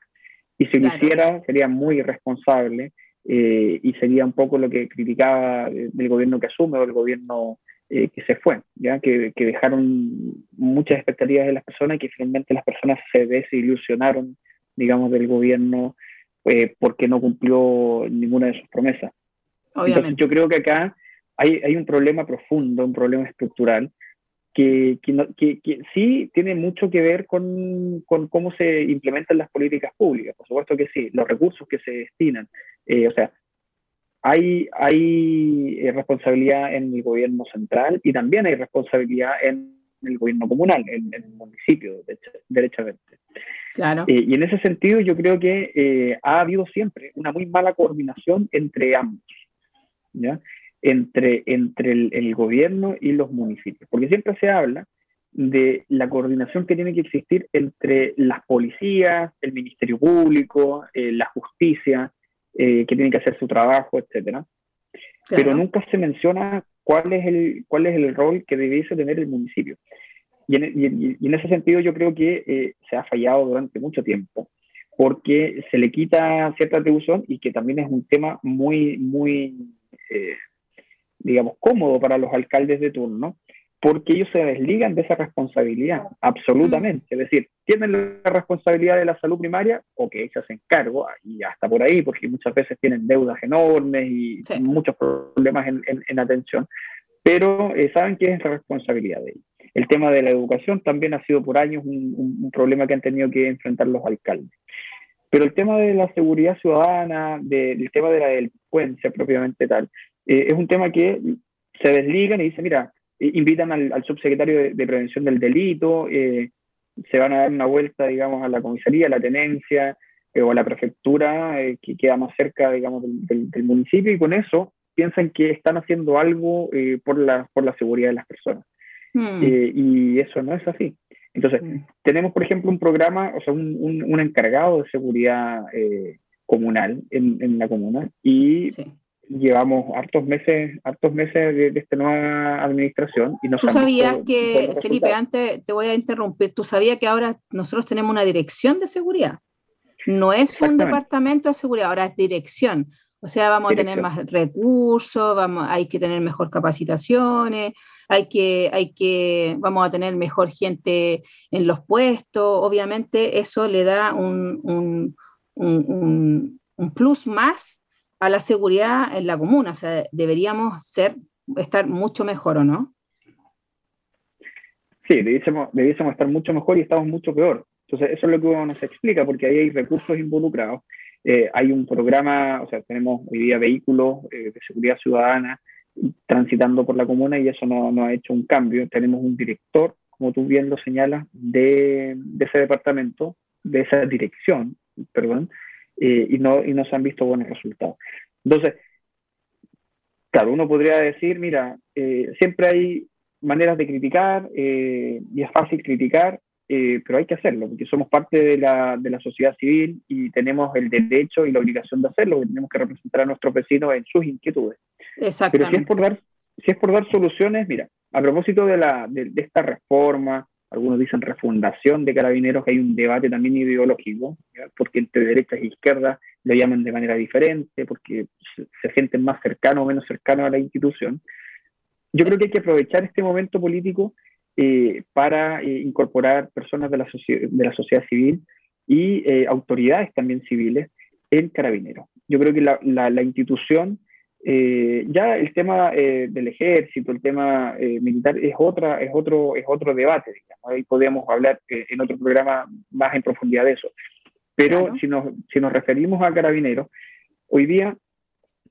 Y si lo hiciera, sería muy irresponsable eh, y sería un poco lo que criticaba del gobierno que asume o del gobierno eh, que se fue, ¿ya? Que, que, dejaron muchas expectativas de las personas y que finalmente las personas se desilusionaron, digamos, del gobierno porque no cumplió ninguna de sus promesas. Entonces, yo creo que acá hay, hay, un problema profundo, un problema estructural, que, que, que, sí tiene mucho que ver con, con, cómo se implementan las políticas públicas. Por supuesto que sí, los recursos que se destinan. Eh, o sea, hay, hay eh, responsabilidad en el gobierno central y también hay responsabilidad en el gobierno comunal, en, el municipio, derechamente. Claro. Eh, y en ese sentido yo creo que ha habido siempre una muy mala coordinación entre ambos entre, entre el, gobierno y los municipios. Porque siempre se habla de la coordinación que tiene que existir entre las policías, el Ministerio Público, eh, la justicia, eh, que tiene que hacer su trabajo, etc. Pero nunca se menciona cuál es, el, cuál es el rol que debiese tener el municipio. Y en, ese sentido yo creo que eh, se ha fallado durante mucho tiempo porque se le quita cierta atribución y que también es un tema muy, muy eh, digamos, cómodo para los alcaldes de turno, porque ellos se desligan de esa responsabilidad, absolutamente. Es decir, tienen la responsabilidad de la salud primaria, o que se hacen cargo, y hasta por ahí, porque muchas veces tienen deudas enormes y muchos problemas en, atención, pero eh, saben que es la responsabilidad de ellos. El tema de la educación también ha sido por años un problema que han tenido que enfrentar los alcaldes. Pero el tema de la seguridad ciudadana, del tema de la delincuencia propiamente tal, eh, es un tema que se desligan y dicen, mira, eh, invitan al, subsecretario de, Prevención del Delito, eh, se van a dar una vuelta, digamos, a la comisaría, a la tenencia o a la prefectura que queda más cerca, digamos, del, municipio y con eso piensan que están haciendo algo por, la, por la seguridad de las personas. Hmm. y eso no es así. Entonces, mm. tenemos, por ejemplo, un programa, o sea, un, un, encargado de seguridad eh, comunal en, en, la comuna y llevamos hartos meses, hartos meses de, esta nueva administración. Y ¿Tú sabías que, Felipe, antes te voy a interrumpir, tú sabías que ahora nosotros tenemos una dirección de seguridad? No es un departamento de seguridad, ahora es dirección. O sea, vamos a tener más recursos, vamos, hay que tener mejor capacitaciones, hay que, hay que, vamos a tener mejor gente en los puestos. Obviamente eso le da un, un, un, un plus más a la seguridad en la comuna. O sea, deberíamos ser, estar mucho mejor, ¿o no? Sí, debiésemos, debiésemos estar mucho mejor y estamos mucho peor. Entonces, eso es lo que nos explica, porque ahí hay recursos involucrados eh, hay un programa, o sea, tenemos hoy día vehículos eh, de seguridad ciudadana transitando por la comuna y eso no, no, ha hecho un cambio. Tenemos un director, como tú bien lo señalas, de, de ese departamento, de esa dirección, perdón, eh, y, no, y no se han visto buenos resultados. Entonces, claro, uno podría decir, mira, siempre hay maneras de criticar y es fácil criticar, eh, pero hay que hacerlo, porque somos parte de la, de la, sociedad civil y tenemos el derecho y la obligación de hacerlo, que tenemos que representar a nuestros vecinos en sus inquietudes. Pero si es por dar, si es por dar soluciones, mira, a propósito de, la, de, esta reforma, algunos dicen refundación de carabineros, que hay un debate también ideológico, porque entre derecha e izquierda lo llaman de manera diferente, porque se, se sienten más cercanos o menos cercanos a la institución. Yo creo que hay que aprovechar este momento político para incorporar personas de la, de la sociedad civil y autoridades también civiles en carabineros. Yo creo que la, la, institución, ya el tema del ejército, el tema militar es, otra, es, otro, es otro debate, digamos. Ahí podríamos hablar en otro programa más en profundidad de eso. Pero si, nos, si nos referimos a carabineros, hoy día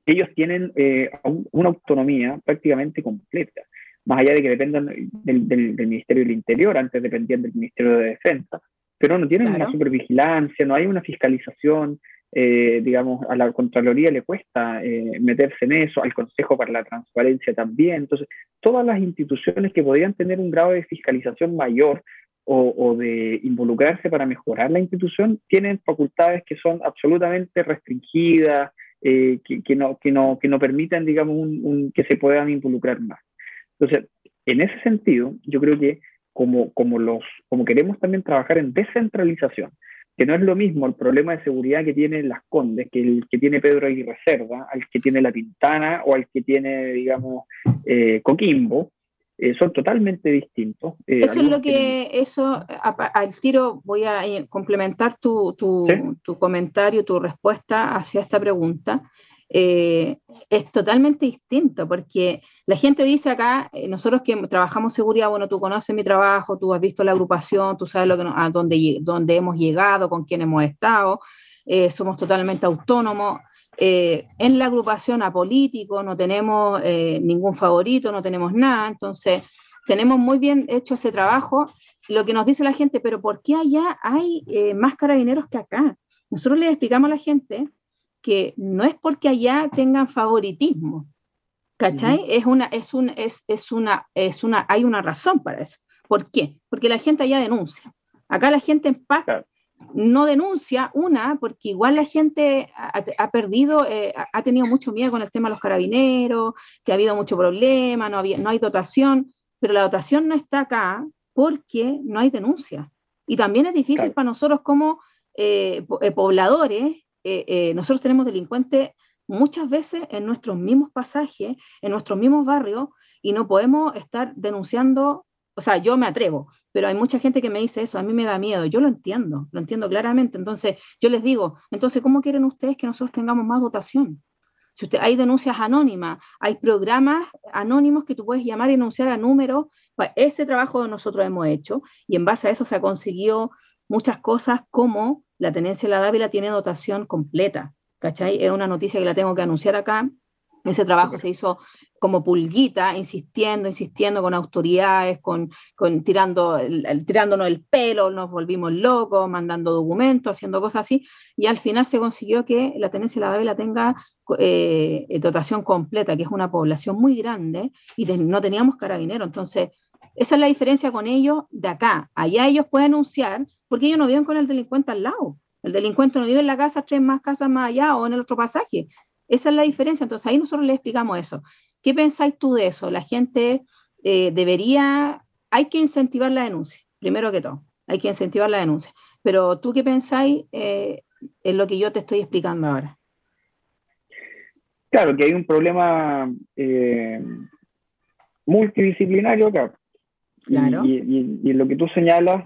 ellos tienen eh, una autonomía prácticamente completa, más allá de que dependan del, Ministerio del Interior, antes dependían del Ministerio de Defensa, pero no tienen una supervigilancia, no hay una fiscalización, eh, digamos, a la Contraloría le cuesta eh, meterse en eso, al Consejo para la Transparencia también. Entonces, todas las instituciones que podrían tener un grado de fiscalización mayor o, de involucrarse para mejorar la institución tienen facultades que son absolutamente restringidas, eh, que, no, que, no, que no permitan, digamos, un, que se puedan involucrar más. Entonces, en ese sentido, yo creo que como, como, los, como queremos también trabajar en descentralización, que no es lo mismo el problema de seguridad que tienen las Condes, que el que tiene Pedro y Reserva, al que tiene La Pintana o al que tiene, digamos, eh, Coquimbo, eh, son totalmente distintos. Eh, eso es lo que, eso, al tiro voy a complementar tu, tu, tu comentario, tu respuesta hacia esta pregunta. Es totalmente distinto, porque la gente dice acá, nosotros que trabajamos seguridad, bueno, tú conoces mi trabajo, tú has visto la agrupación, tú sabes lo que, a dónde, dónde hemos llegado, con quién hemos estado, somos totalmente autónomos. Eh, en la agrupación apolítico no tenemos eh, ningún favorito, no tenemos nada, entonces tenemos muy bien hecho ese trabajo. Lo que nos dice la gente, pero ¿por qué allá hay eh, más carabineros que acá? Nosotros le explicamos a la gente que no es porque allá tengan favoritismo, ¿cachai? Es una, es un, es, es una, es una, hay una razón para eso. ¿Por qué? Porque la gente allá denuncia. Acá la gente en paz no denuncia, una, porque igual la gente ha, perdido, eh, ha tenido mucho miedo con el tema de los carabineros, que ha habido mucho problema, no, había, no hay dotación, pero la dotación no está acá porque no hay denuncia. Y también es difícil para nosotros como eh, eh, pobladores, nosotros tenemos delincuentes muchas veces en nuestros mismos pasajes, en nuestros mismos barrios, y no podemos estar denunciando o sea, yo me atrevo, pero hay mucha gente que me dice eso, a mí me da miedo, yo lo entiendo, lo entiendo claramente, entonces yo les digo, entonces, ¿cómo quieren ustedes que nosotros tengamos más dotación? Si usted, hay denuncias anónimas, hay programas anónimos que tú puedes llamar y denunciar a números, pues ese trabajo nosotros hemos hecho y en base a eso se ha conseguido muchas cosas como la tenencia de la Dávila tiene dotación completa, ¿cachai? Es una noticia que la tengo que anunciar acá, ese trabajo se hizo como pulguita, insistiendo, insistiendo con autoridades, con, tirando, el, tirándonos el pelo, nos volvimos locos, mandando documentos, haciendo cosas así, y al final se consiguió que la tenencia de la Dávila tenga eh, dotación completa, que es una población muy grande, y no teníamos carabinero. Entonces, esa es la diferencia con ellos de acá. Allá ellos pueden anunciar, porque ellos no viven con el delincuente al lado. El delincuente no vive en la casa, tres más casas más allá o en el otro pasaje. Esa es la diferencia. Entonces ahí nosotros le explicamos eso. ¿Qué pensáis tú de eso? La gente eh, debería, hay que incentivar la denuncia, primero que todo, hay que incentivar la denuncia. Pero tú qué pensáis eh, en lo que yo te estoy explicando ahora. Claro, que hay un problema eh, multidisciplinario acá. Claro. Y, en lo que tú señalas,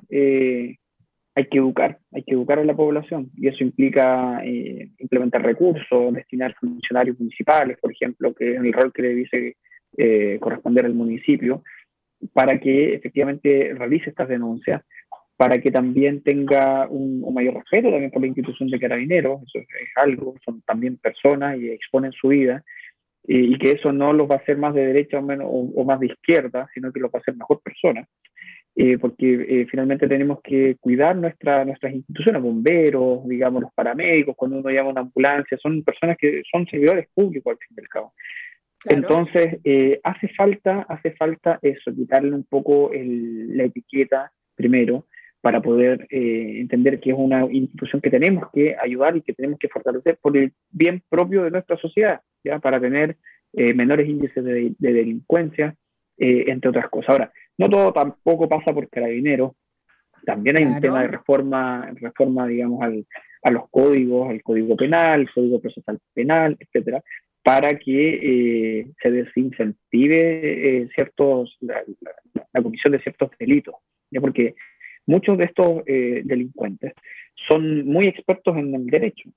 hay que educar, hay que educar a la población. Y eso implica eh, implementar recursos, destinar funcionarios municipales, por ejemplo, que es el rol que le dice eh, corresponder al municipio, para que efectivamente realice estas denuncias, para que también tenga un, mayor respeto también por la institución de carabineros, eso es, algo, son también personas y exponen su vida, y, que eso no los va a hacer más de derecha o, menos, o, más de izquierda, sino que los va a hacer mejor personas. Eh, porque eh, finalmente tenemos que cuidar nuestra, nuestras instituciones, bomberos, digamos, los paramédicos, cuando uno llama a una ambulancia, son personas que son servidores públicos al fin y al cabo. Entonces, eh, hace falta, hace falta eso, quitarle un poco la etiqueta primero para poder entender que es una institución que tenemos que ayudar y que tenemos que fortalecer por el bien propio de nuestra sociedad, ¿ya? para tener menores índices de, de delincuencia, entre otras cosas. Ahora, no todo tampoco pasa por carabineros. También hay un tema de reforma, reforma digamos, al, a los códigos, al código penal, el código procesal penal, etcétera, para que eh, se desincentive eh, ciertos, la, comisión de ciertos delitos, ¿ya? porque muchos de estos eh, delincuentes son muy expertos en el derecho,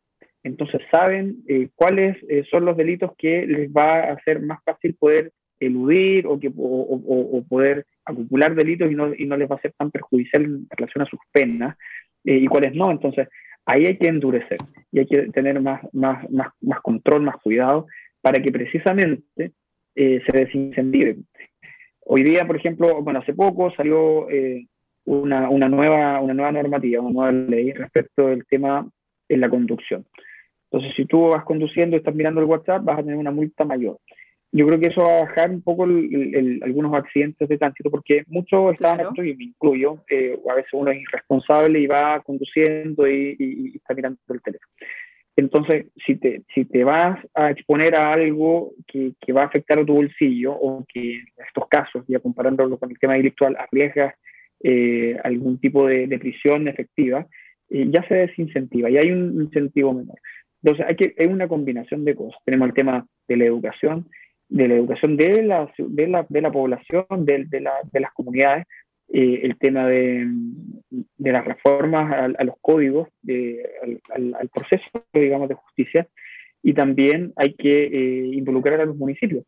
entonces saben cuáles son los delitos que les va a hacer más fácil poder eludir o, que, o, poder acumular delitos y no, y no, les va a ser tan perjudicial en relación a sus penas y cuáles no. Entonces, ahí hay que endurecer y hay que tener más, más, más, más control, más cuidado, para que precisamente eh, se desincentive. Hoy día, por ejemplo, bueno, hace poco salió eh, una, una, nueva, una nueva normativa, una nueva ley respecto del tema en la conducción. Entonces, si tú vas conduciendo y estás mirando el WhatsApp, vas a tener una multa mayor yo creo que eso va a bajar un poco algunos accidentes de tránsito, porque muchos están, y me incluyo, eh, a veces uno es irresponsable y va conduciendo y, está mirando el teléfono. Entonces, si te, si te vas a exponer a algo que, que, va a afectar a tu bolsillo, o que en estos casos, ya comparándolo con el tema delictual, arriesgas eh, algún tipo de, prisión efectiva, eh, ya se desincentiva y hay un incentivo menor. Entonces, hay, que, hay una combinación de cosas. Tenemos el tema de la educación, de la educación de la, de la, de la población, de, de, la, de, las comunidades, eh, el tema de, de las reformas a, los códigos, al, al, proceso, digamos, de justicia, y también hay que eh, involucrar a los municipios.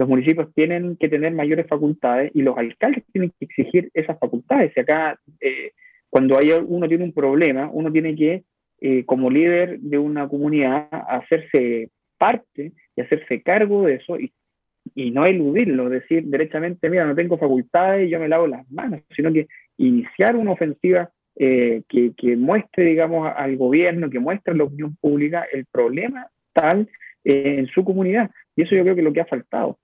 Los municipios tienen que tener mayores facultades y los alcaldes tienen que exigir esas facultades. Y acá, eh, cuando hay, uno tiene un problema, uno tiene que, como líder de una comunidad, hacerse parte y hacerse cargo de eso y, no eludirlo, decir directamente, mira, no tengo facultades yo me lavo las manos, sino que iniciar una ofensiva eh, que, que, muestre, digamos, al gobierno, que muestre a la opinión pública el problema tal eh, en su comunidad. Y eso yo creo que es lo que ha faltado.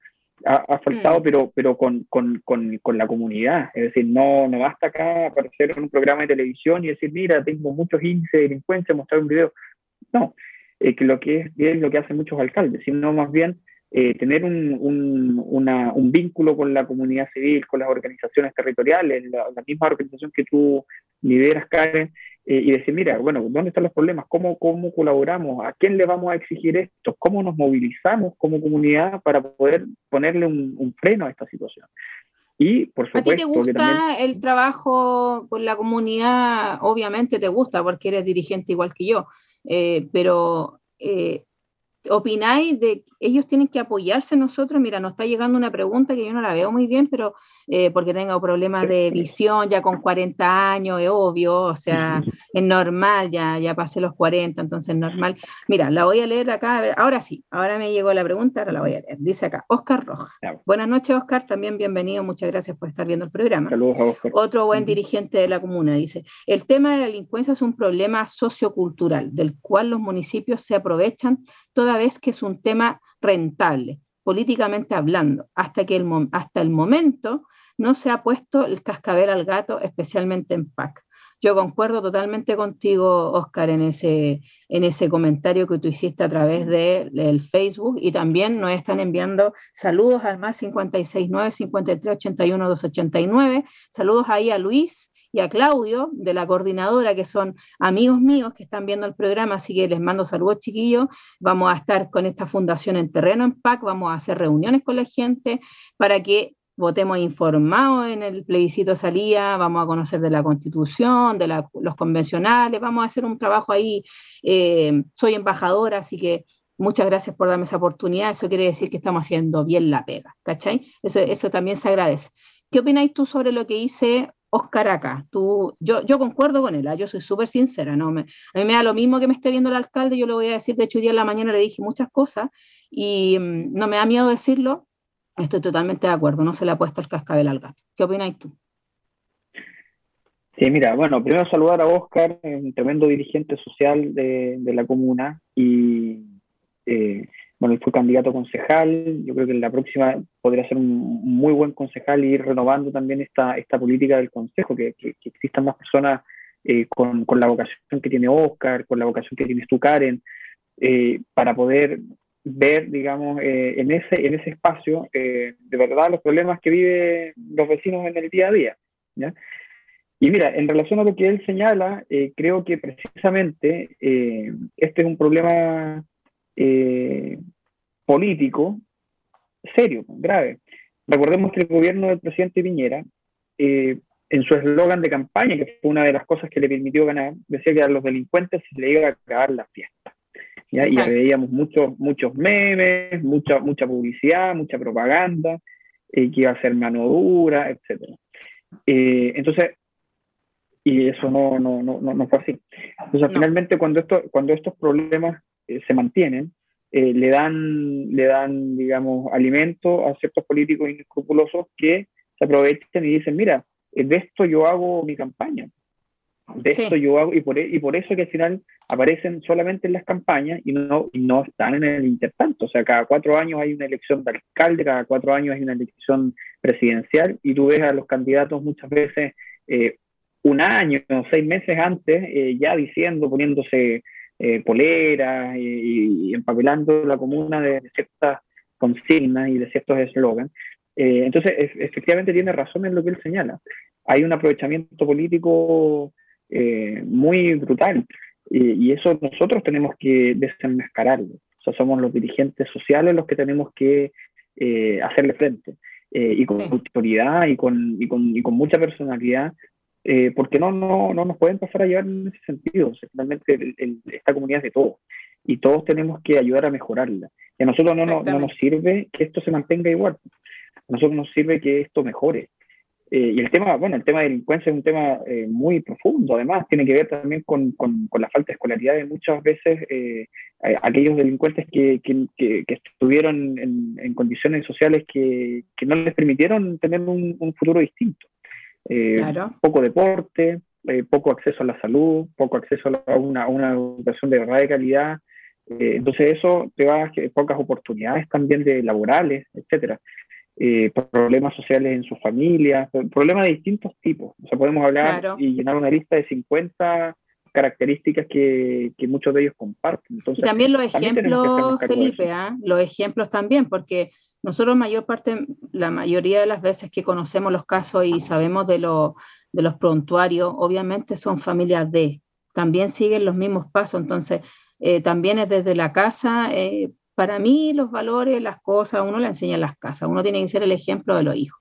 Ha, faltado, mm. pero, pero con, con, con, con, la comunidad. Es decir, no, no basta acá aparecer en un programa de televisión y decir, mira, tengo muchos índices de delincuencia, mostrar un video. No, eh, que lo que es, lo que hacen muchos alcaldes, sino más bien eh, tener un, un, un, vínculo con la comunidad civil, con las organizaciones territoriales, la, misma organización que tú lideras, Karen, eh, y decir, mira, bueno, ¿dónde están los problemas? ¿Cómo, ¿Cómo colaboramos? ¿A quién le vamos a exigir esto? ¿Cómo nos movilizamos como comunidad para poder ponerle un, freno a esta situación? Y, por supuesto, ¿A ti te gusta el trabajo con la comunidad? Obviamente te gusta porque eres dirigente igual que yo, eh, pero eh, opináis de ellos tienen que apoyarse en nosotros? Mira, nos está llegando una pregunta que yo no la veo muy bien, pero eh, porque tengo problemas de visión ya con 40 años, es obvio, o sea, es normal, ya, ya pasé los 40, entonces es normal. Mira, la voy a leer acá, a ver, ahora sí, ahora me llegó la pregunta, ahora la voy a leer. Dice acá, Oscar Roja. Buenas noches, Oscar, también bienvenido, muchas gracias por estar viendo el programa. Saludos a Oscar. Otro buen dirigente de la comuna dice, el tema de la delincuencia es un problema sociocultural, del cual los municipios se aprovechan toda vez que es un tema rentable, políticamente hablando, hasta, que el, hasta el momento no se ha puesto el cascabel al gato, especialmente en PAC. Yo concuerdo totalmente contigo, Oscar, en ese, en ese comentario que tú hiciste a través del Facebook y también nos están enviando saludos al más 569 53 81 289. Saludos ahí a Luis y a Claudio de la coordinadora, que son amigos míos que están viendo el programa, así que les mando saludos chiquillos. Vamos a estar con esta fundación en terreno en PAC, vamos a hacer reuniones con la gente para que votemos informados en el plebiscito salía, vamos a conocer de la constitución, de los convencionales, vamos a hacer un trabajo ahí. Eh, soy embajadora, así que muchas gracias por darme esa oportunidad. Eso quiere decir que estamos haciendo bien la pega, ¿cachai? Eso, eso también se agradece. ¿Qué opináis tú sobre lo que hice Oscar acá. Tú, yo, yo concuerdo con él, ¿ah? yo soy súper sincera, ¿no? Me, a mí me da lo mismo que me esté viendo el alcalde, yo le voy a decir, de hecho, hoy día en la mañana le dije muchas cosas y mm, no me da miedo decirlo, estoy totalmente de acuerdo, no se le ha puesto el cascabel al gato. ¿Qué opináis tú? Sí, mira, bueno, primero saludar a Oscar, un tremendo dirigente social de, de la comuna y eh, bueno, él fue candidato a concejal, yo creo que en la próxima podría ser un muy buen concejal y ir renovando también esta, esta política del consejo, que, que, existan más personas eh, con, con, la vocación que tiene Oscar, con la vocación que tienes tú, Karen, eh, para poder ver, digamos, eh, en, ese, en ese espacio de verdad los problemas que viven los vecinos en el día a día. ¿ya? Y mira, en relación a lo que él señala, creo que precisamente este es un problema eh, político serio, grave. Recordemos que el gobierno del presidente Piñera, eh, en su eslogan de campaña, que fue una de las cosas que le permitió ganar, decía que a los delincuentes se le iba a acabar la fiesta. Y veíamos muchos, muchos memes, mucha, mucha publicidad, mucha propaganda, eh, que iba a ser mano dura, etc. Eh, entonces, y eso no, no, no, no, fue así. Entonces, finalmente, cuando, esto, cuando estos problemas se mantienen, eh, le, dan, le dan, digamos, alimento a ciertos políticos inescrupulosos que se aprovechan y dicen, mira, de esto yo hago mi campaña. De esto yo hago, y por, e, y por eso que al final aparecen solamente en las campañas y no, y no están en el intertanto. O sea, cada cuatro años hay una elección de alcalde, cada cuatro años hay una elección presidencial y tú ves a los candidatos muchas veces eh, un año, seis meses antes, eh, ya diciendo, poniéndose eh, poleras y, empapelando la comuna de, ciertas consignas y de ciertos eslogans. Eh, entonces, efectivamente tiene razón en lo que él señala. Hay un aprovechamiento político eh, muy brutal y, eso nosotros tenemos que desenmascararlo. O sea, somos los dirigentes sociales los que tenemos que hacerle frente. y con autoridad y con, y con, y con mucha personalidad eh, porque no, no, no nos pueden pasar a llevar en ese sentido. finalmente esta comunidad es de todos y todos tenemos que ayudar a mejorarla. Y a nosotros no, no, nos sirve que esto se mantenga igual, a nosotros nos sirve que esto mejore. Eh, y el tema, bueno, el tema de delincuencia es un tema eh, muy profundo, además, tiene que ver también con, con, con la falta de escolaridad de muchas veces aquellos delincuentes que, que, que, estuvieron en, en, condiciones sociales que, no les permitieron tener un, un futuro distinto. Eh, poco deporte, eh, poco acceso a la salud, poco acceso a una, una educación de verdad de calidad. Eh, entonces eso te va a pocas oportunidades también de laborales, etcétera. problemas sociales en su familia, problemas de distintos tipos. O sea, podemos hablar y llenar una lista de 50 características que, que, muchos de ellos comparten. Entonces, y también los ejemplos, Felipe, ¿ah? los ejemplos también, porque nosotros mayor parte, la mayoría de las veces que conocemos los casos y sabemos de, de los prontuarios, obviamente son familias de, también siguen los mismos pasos, entonces eh, también es desde la casa. Eh, para mí los valores, las cosas, uno le enseña en las casas, uno tiene que ser el ejemplo de los hijos.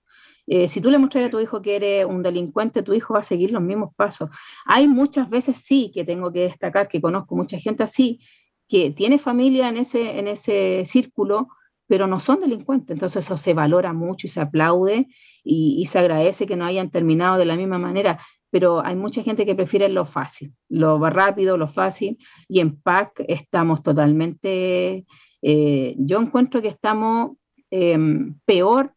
Eh, si tú le muestras a tu hijo que eres un delincuente, tu hijo va a seguir los mismos pasos. Hay muchas veces sí que tengo que destacar, que conozco mucha gente así, que tiene familia en ese, en ese círculo, pero no son delincuentes. Entonces eso se valora mucho y se aplaude y, se agradece que no hayan terminado de la misma manera. Pero hay mucha gente que prefiere lo fácil, lo rápido, lo fácil. Y en PAC estamos totalmente, eh, yo encuentro que estamos em, peor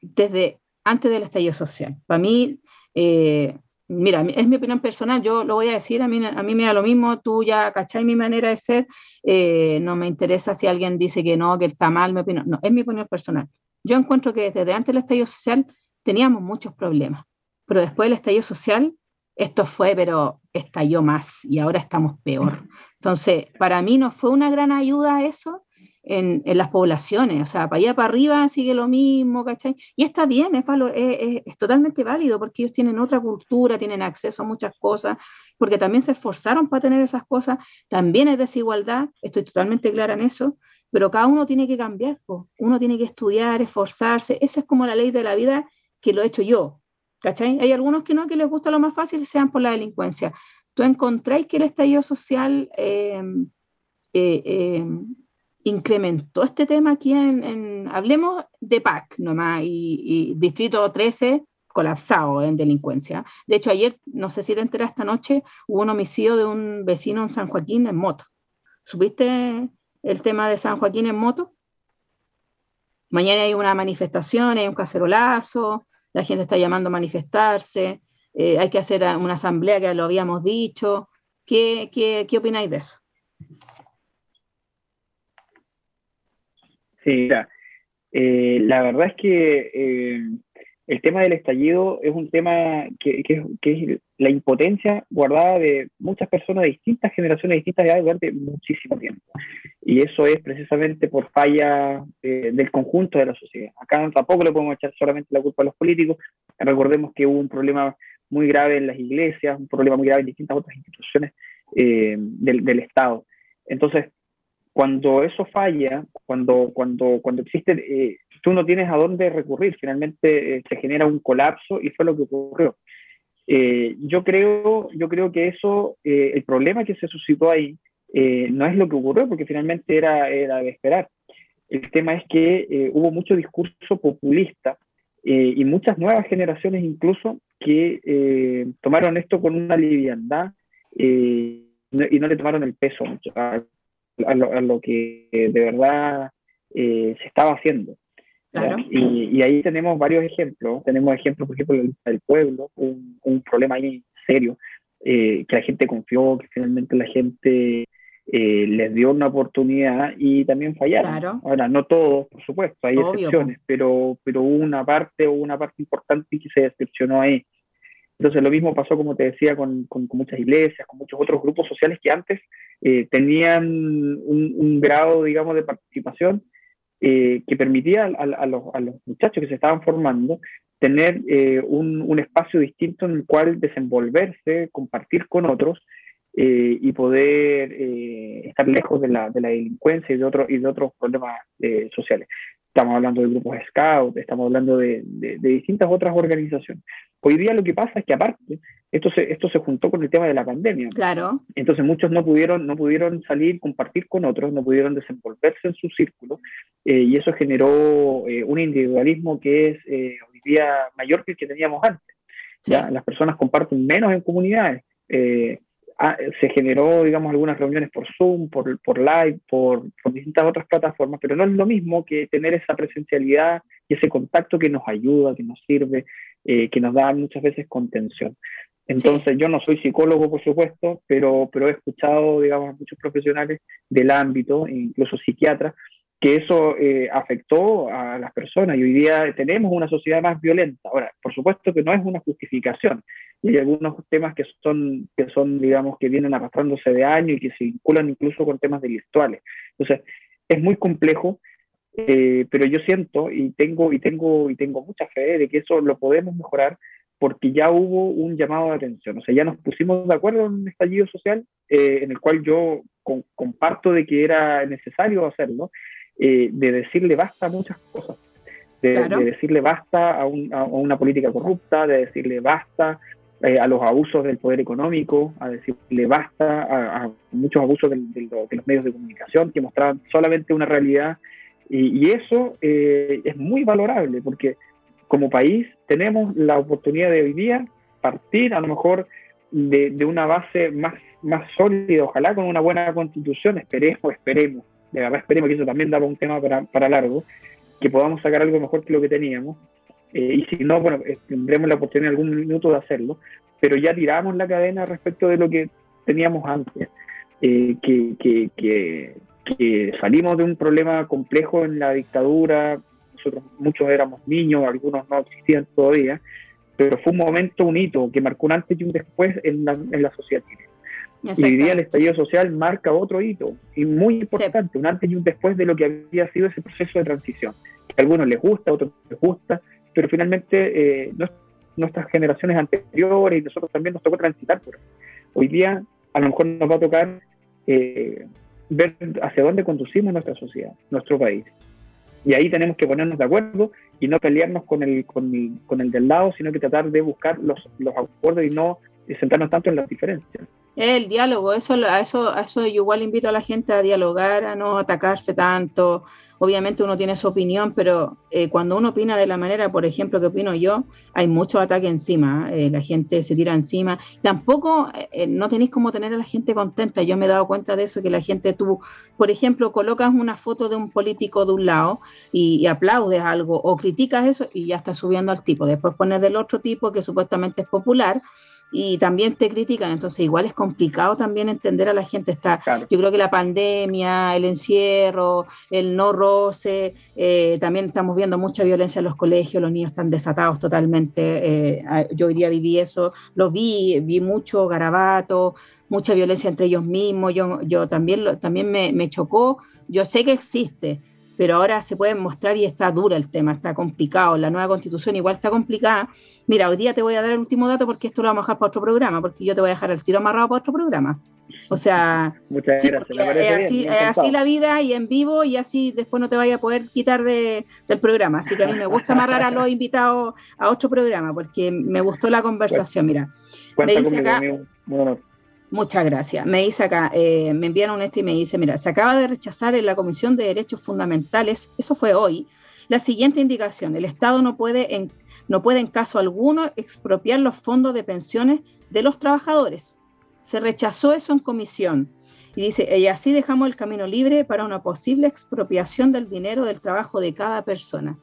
desde antes del estallido social. Para mí, eh, mira, es mi opinión personal, yo lo voy a decir, a mí, a mí me da lo mismo, tú ya cachai mi manera de ser, eh, no me interesa si alguien dice que no, que está mal, mi opinión, no, es mi opinión personal. Yo encuentro que desde antes del estallido social teníamos muchos problemas, pero después del estallido social, esto fue, pero estalló más y ahora estamos peor. Entonces, para mí no fue una gran ayuda eso, en, las poblaciones, o sea, para allá para arriba sigue lo mismo, ¿cachai? Y está bien, es, es, es, totalmente válido porque ellos tienen otra cultura, tienen acceso a muchas cosas, porque también se esforzaron para tener esas cosas, también es desigualdad, estoy totalmente clara en eso, pero cada uno tiene que cambiar, uno tiene que estudiar, esforzarse, esa es como la ley de la vida que lo he hecho yo, ¿cachai? Hay algunos que no, que les gusta lo más fácil, sean por la delincuencia. ¿Tú encontráis que el estallido social... Eh, eh, eh, incrementó este tema aquí en, hablemos de PAC nomás, y, Distrito 13 colapsado en delincuencia. De hecho, ayer, no sé si te enteras esta noche, hubo un homicidio de un vecino en San Joaquín en moto. ¿Supiste el tema de San Joaquín en moto? Mañana hay una manifestación, hay un cacerolazo, la gente está llamando a manifestarse, eh, hay que hacer una asamblea que lo habíamos dicho. ¿Qué, qué, qué opináis de eso? Sí, eh, la verdad es que eh, el tema del estallido es un tema que, es la impotencia guardada de muchas personas de distintas generaciones, distintas edades durante muchísimo tiempo. Y eso es precisamente por falla eh, del conjunto de la sociedad. Acá tampoco le podemos echar solamente la culpa a los políticos. Recordemos que hubo un problema muy grave en las iglesias, un problema muy grave en distintas otras instituciones del Estado. Entonces, cuando eso falla, cuando, cuando, cuando existe, eh, tú no tienes a dónde recurrir, finalmente se genera un colapso y fue lo que ocurrió. yo, creo, yo creo que eso, el problema que se suscitó ahí, no es lo que ocurrió, porque finalmente era, era de esperar. El tema es que hubo mucho discurso populista y muchas nuevas generaciones incluso que tomaron esto con una liviandad y no le tomaron el peso mucho lo, que de verdad eh, se estaba haciendo. Y, ahí tenemos varios ejemplos. Tenemos ejemplos, por ejemplo, del pueblo, un, un problema ahí serio, eh, que la gente confió, que finalmente la gente eh, les dio una oportunidad y también fallaron. Ahora, no todos, por supuesto, hay excepciones, pero, pero hubo una parte o una parte importante que se decepcionó ahí. Entonces lo mismo pasó, como te decía, con, con, muchas iglesias, con muchos otros grupos sociales que antes eh, tenían un, grado, digamos, de participación eh, que permitía a, los, a, los, muchachos que se estaban formando tener eh, un, un, espacio distinto en el cual desenvolverse, compartir con otros y poder estar lejos de la, de la, delincuencia y de, otro, y de otros problemas sociales. Estamos hablando de grupos scout, estamos hablando de, de, de distintas otras organizaciones. Hoy día lo que pasa es que aparte, esto se, esto se juntó con el tema de la pandemia. Claro. Entonces muchos no pudieron, no pudieron salir, compartir con otros, no pudieron desenvolverse en su círculo, eh, y eso generó eh, un individualismo que es eh, hoy día mayor que el que teníamos antes. ¿ya? Las personas comparten menos en comunidades. Ah, se generó, digamos, algunas reuniones por Zoom, por, por Live, por, por, distintas otras plataformas, pero no es lo mismo que tener esa presencialidad y ese contacto que nos ayuda, que nos sirve, eh, que nos da muchas veces contención. Entonces, yo no soy psicólogo, por supuesto, pero, pero he escuchado, digamos, a muchos profesionales del ámbito, incluso psiquiatras, que eso eh, afectó a las personas y hoy día tenemos una sociedad más violenta. Ahora, por supuesto que no es una justificación y hay algunos temas que son, que son, digamos, que vienen arrastrándose de año y que se vinculan incluso con temas delictuales. Entonces, es muy complejo, eh, pero yo siento y tengo, y, tengo, y tengo mucha fe de que eso lo podemos mejorar porque ya hubo un llamado de atención, o sea, ya nos pusimos de acuerdo en un estallido social eh, en el cual yo comparto de que era necesario hacerlo, eh, de decirle basta a muchas cosas, de, decirle basta a, una política corrupta, de decirle basta a los abusos del poder económico, a decirle basta a, muchos abusos de, los medios de comunicación que mostraban solamente una realidad. Y, eso eh, es muy valorable porque como país tenemos la oportunidad de hoy día partir a lo mejor de, de, una base más, más sólida, ojalá con una buena constitución, esperemos, esperemos, de verdad esperemos que eso también daba un tema para, para largo, que podamos sacar algo mejor que lo que teníamos, eh, y si no, bueno, eh, tendremos la oportunidad en algún minuto de hacerlo, pero ya tiramos la cadena respecto de lo que teníamos antes, que, que, que, que salimos de un problema complejo en la dictadura, nosotros muchos éramos niños, algunos no existían todavía, pero fue un momento, un hito que marcó un antes y un después en la, en la sociedad chilena. Y hoy día el estallido social marca otro hito, y muy importante, un antes y un después de lo que había sido ese proceso de transición. a algunos les gusta, a otros les gusta, pero finalmente eh, nuestras generaciones anteriores y nosotros también nos tocó transitar por Hoy día a lo mejor nos va a tocar eh, ver hacia dónde conducimos nuestra sociedad, nuestro país. Y ahí tenemos que ponernos de acuerdo y no pelearnos con el, con el, con el del lado, sino que tratar de buscar los, los acuerdos y no centrarnos tanto en las diferencias. El diálogo, eso, a eso, a eso yo igual invito a la gente a dialogar, a no atacarse tanto, obviamente uno tiene su opinión, pero eh, cuando uno opina de la manera, por ejemplo, que opino yo, hay mucho ataque encima, eh, la gente se tira encima. Tampoco eh, no tenéis cómo tener a la gente contenta. Yo me he dado cuenta de eso, que la gente, tú, por ejemplo, colocas una foto de un político de un lado y, aplaudes algo o criticas eso y ya estás subiendo al tipo. Después pones del otro tipo que supuestamente es popular y también te critican, entonces igual es complicado también entender a la gente. Está, Yo creo que la pandemia, el encierro, el no roce, eh, también estamos viendo mucha violencia en los colegios, los niños están desatados totalmente. Eh, yo hoy día viví eso, lo vi, vi mucho garabato, mucha violencia entre ellos mismos, yo, yo también, también me, me chocó, yo sé que existe, pero ahora se puede mostrar y está dura el tema, está complicado. La nueva constitución igual está complicada. Mira, hoy día te voy a dar el último dato porque esto lo vamos a dejar para otro programa, porque yo te voy a dejar el tiro amarrado para otro programa. O sea, Muchas gracias. es, así, así, la vida y en vivo y así después no te vaya a poder quitar de, del programa. Así que a mí me gusta amarrar a los invitados a otro programa porque me gustó la conversación. Mira, me dice acá, muchas gracias. Me dice acá, eh, me enviaron este y me dice, mira, se acaba de rechazar en la Comisión de Derechos Fundamentales, eso fue hoy, la siguiente indicación, el Estado no puede en, no puede caso alguno expropiar los fondos de pensiones de los trabajadores se rechazó eso en comisión. Y dice, y así dejamos el camino libre para una posible expropiación del dinero del trabajo de cada persona.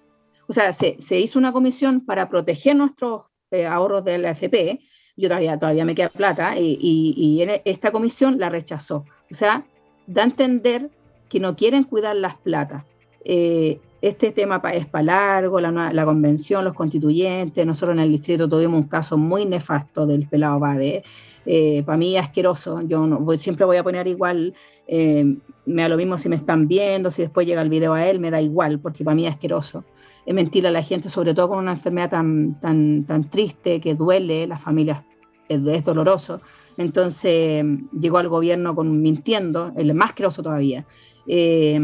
O sea, se, hizo una comisión para proteger nuestros eh, ahorros de la AFP. Yo todavía, todavía me queda plata y, y, en esta comisión la rechazó. O sea, da a entender que no quieren cuidar las platas. Eh, este tema es para largo, la, la, convención, los constituyentes. Nosotros en el distrito tuvimos un caso muy nefasto del pelado Bade eh, para mí asqueroso. Yo no, siempre voy a poner igual, eh, me da lo mismo si me están viendo, si después llega el video a él, me da igual, porque para mí es asqueroso. Es mentir a la gente, sobre todo con una enfermedad tan, tan, tan triste que duele, las familias es, doloroso. Entonces llegó al gobierno con mintiendo, el más asqueroso todavía. Eh,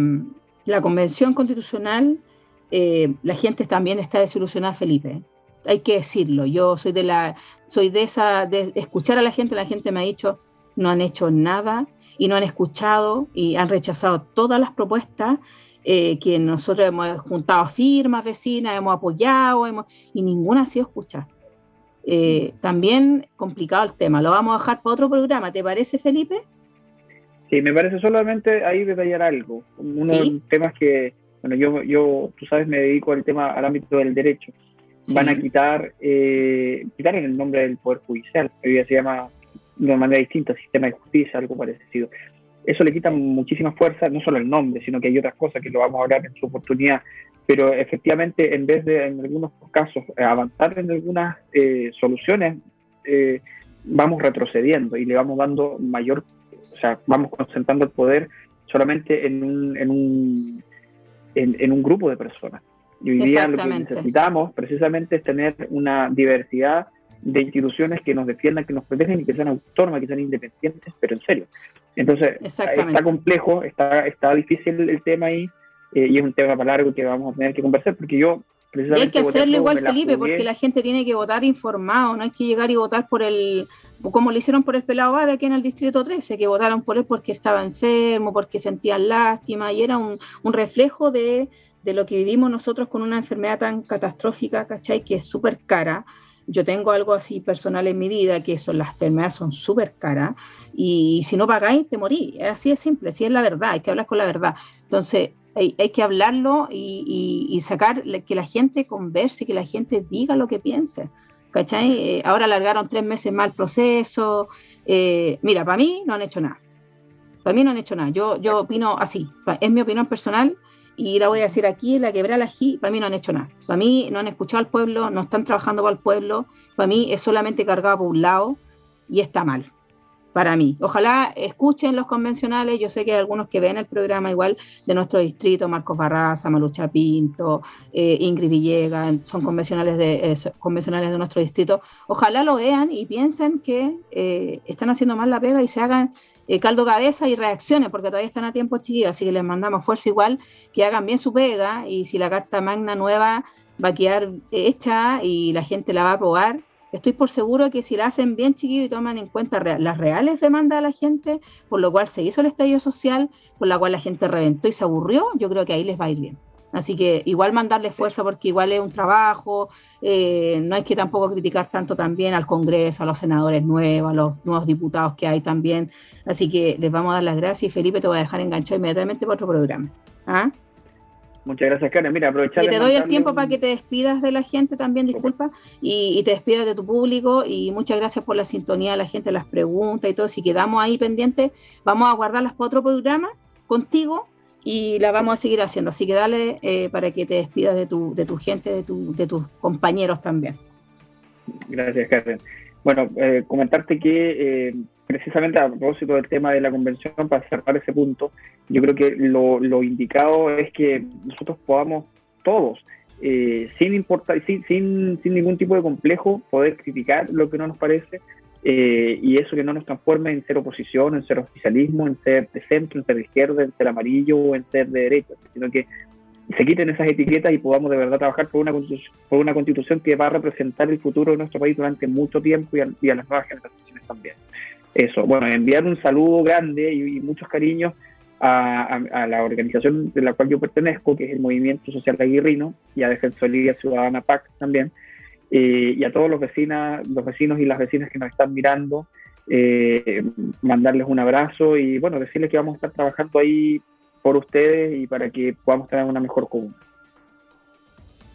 la convención constitucional, la gente también está desilusionada, Felipe hay que decirlo. Yo soy de la, soy de esa, de escuchar a la gente, la gente me ha dicho, no han hecho nada y no han escuchado y han rechazado todas las propuestas eh, que nosotros hemos juntado firmas vecinas, hemos apoyado, hemos, y ninguna ha sido escuchada. Eh, también complicado el tema, lo vamos a dejar para otro programa, ¿te parece Felipe? Sí, me parece solamente ahí detallar algo. Uno de los temas que, bueno, yo, yo, tú sabes, me dedico al tema, al ámbito del derecho van a quitar, eh, quitar en el nombre del Poder Judicial, hoy día se llama de manera distinta, sistema de justicia, algo parecido. Eso le quita muchísima fuerza, no solo el nombre, sino que hay otras cosas que lo vamos a hablar en su oportunidad, pero efectivamente en vez de en algunos casos avanzar en algunas eh, soluciones, eh, vamos retrocediendo y le vamos dando mayor, o sea, vamos concentrando el poder solamente en un, en un, en un grupo de personas. Y hoy día lo que necesitamos precisamente es tener una diversidad de instituciones que nos defiendan, que nos protegen y que sean autónomas, que sean independientes, pero en serio. Entonces, está complejo, está, está difícil el tema ahí eh, y es un tema para largo que vamos a tener que conversar porque yo... Y hay que hacerlo igual, Felipe, porque la gente tiene que votar informado, no hay que llegar y votar por el, como lo hicieron por el pelado de aquí en el Distrito 13, que votaron por él porque estaba enfermo, porque sentían lástima, y era un, un reflejo de, de lo que vivimos nosotros con una enfermedad tan catastrófica, ¿cachai? Que es súper cara. Yo tengo algo así personal en mi vida, que son las enfermedades son súper caras, y si no pagáis, te morís. Así es simple, así es la verdad, hay que hablar con la verdad. Entonces, hay, que hablarlo y, sacar que la gente converse, que la gente diga lo que piense. ¿Cachai? Eh, ahora alargaron tres meses más el proceso. Eh, mira, para mí no han hecho nada. Para mí no han hecho nada. Yo, yo opino así. Es mi opinión personal y la voy a decir aquí, la quebrada G, para mí no han hecho nada. Para mí no han escuchado al pueblo, no están trabajando para el pueblo, para mí es solamente cargado por un lado y está mal. Para mí. Ojalá escuchen los convencionales. Yo sé que hay algunos que ven el programa igual de nuestro distrito, Marcos Barraza, Malucha Pinto, eh, Ingrid Villegas, son convencionales de, eh, convencionales de nuestro distrito. Ojalá lo vean y piensen que eh, están haciendo mal la pega y se hagan eh, caldo cabeza y reacciones, porque todavía están a tiempo chiquillos, así que les mandamos fuerza igual, que hagan bien su pega y si la carta magna nueva va a quedar hecha y la gente la va a aprobar, estoy por seguro que si la hacen bien chiquillos y toman en cuenta las reales demandas de la gente, por lo cual se hizo el estallido social, por la cual la gente reventó y se aburrió, yo creo que ahí les va a ir bien. Así que igual mandarle fuerza porque igual es un trabajo, eh, no hay que tampoco criticar tanto también al Congreso, a los senadores nuevos, a los nuevos diputados que hay también. Así que les vamos a dar las gracias y Felipe te voy a dejar enganchado inmediatamente para otro programa. ¿Ah? Muchas gracias, Karen. Mira, aprovechar. Y te doy el tiempo para que te despidas de la gente también, disculpa, y, y, te despidas de tu público. Y muchas gracias por la sintonía de la gente, las preguntas y todo. Si quedamos ahí pendientes, vamos a guardarlas para otro programa contigo y la vamos a seguir haciendo. Así que dale eh, para que te despidas de tu, de tu gente, de, tu, de tus compañeros también. Gracias, Karen. Bueno, eh, comentarte que eh, precisamente a propósito del tema de la convención, para cerrar ese punto, yo creo que lo, lo indicado es que nosotros podamos todos, sin importar, sin, sin, sin ningún tipo de complejo, poder criticar lo que no nos parece, eh, y eso que no nos transforme en ser oposición, en ser oficialismo, en ser de centro, en ser de izquierda, en ser amarillo o en ser de derecha, sino que se quiten esas etiquetas y podamos de verdad trabajar por una, por una constitución que va a representar el futuro de nuestro país durante mucho tiempo y a, las nuevas generaciones también. Eso, bueno, enviar un saludo grande y, muchos cariños a, la organización de la cual yo pertenezco, que es el Movimiento Social Aguirrino, y a Defensoría Ciudadana PAC también, eh, y a todos los, vecinas, los vecinos y las vecinas que nos están mirando, eh, mandarles un abrazo y bueno, decirles que vamos a estar trabajando ahí por ustedes y para que podamos tener una mejor comuna.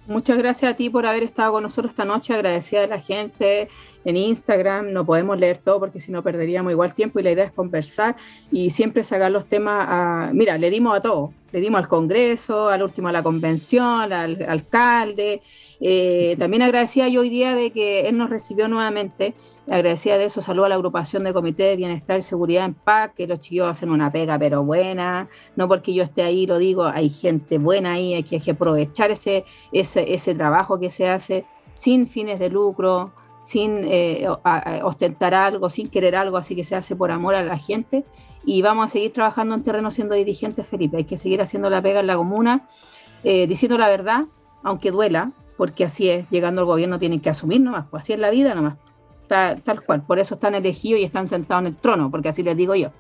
Muchas gracias a ti por haber estado con nosotros esta noche. Agradecida a la gente en Instagram. No podemos leer todo porque si no perderíamos igual tiempo y la idea es conversar y siempre sacar los temas a... Mira, le dimos a todo. Le dimos al Congreso, al último a la convención, al alcalde, eh, también agradecía yo hoy día de que él nos recibió nuevamente, agradecía de eso, saludo a la agrupación de Comité de Bienestar y Seguridad en Paz, que los chicos hacen una pega pero buena, no porque yo esté ahí, lo digo, hay gente buena ahí, hay que, aprovechar ese, ese, ese trabajo que se hace sin fines de lucro, sin eh, ostentar algo, sin querer algo, así que se hace por amor a la gente. Y vamos a seguir trabajando en terreno siendo dirigentes, Felipe. Hay que seguir haciendo la pega en la comuna, eh, diciendo la verdad, aunque duela, porque así es, llegando al gobierno tienen que asumir nomás, pues así es la vida nomás, tal, cual, por eso están elegidos y están sentados en el trono, porque así les digo yo.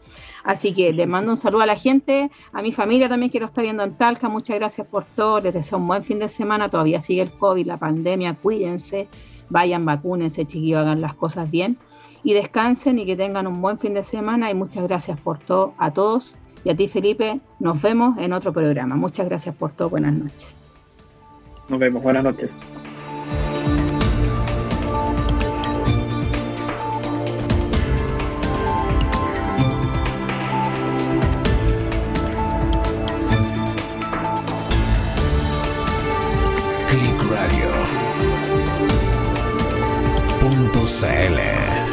Así que les mando un saludo a la gente, a mi familia también que lo está viendo en Talca, muchas gracias por todo, les deseo un buen fin de semana, todavía sigue el COVID, la pandemia, cuídense, vayan, vacúnense, chiquillos, hagan las cosas bien y descansen y que tengan un buen fin de semana y muchas gracias por todo a todos y a ti Felipe, nos vemos en otro programa. Muchas gracias por todo, buenas noches. Nos vemos, buenas noches. Click Radio. Punto CL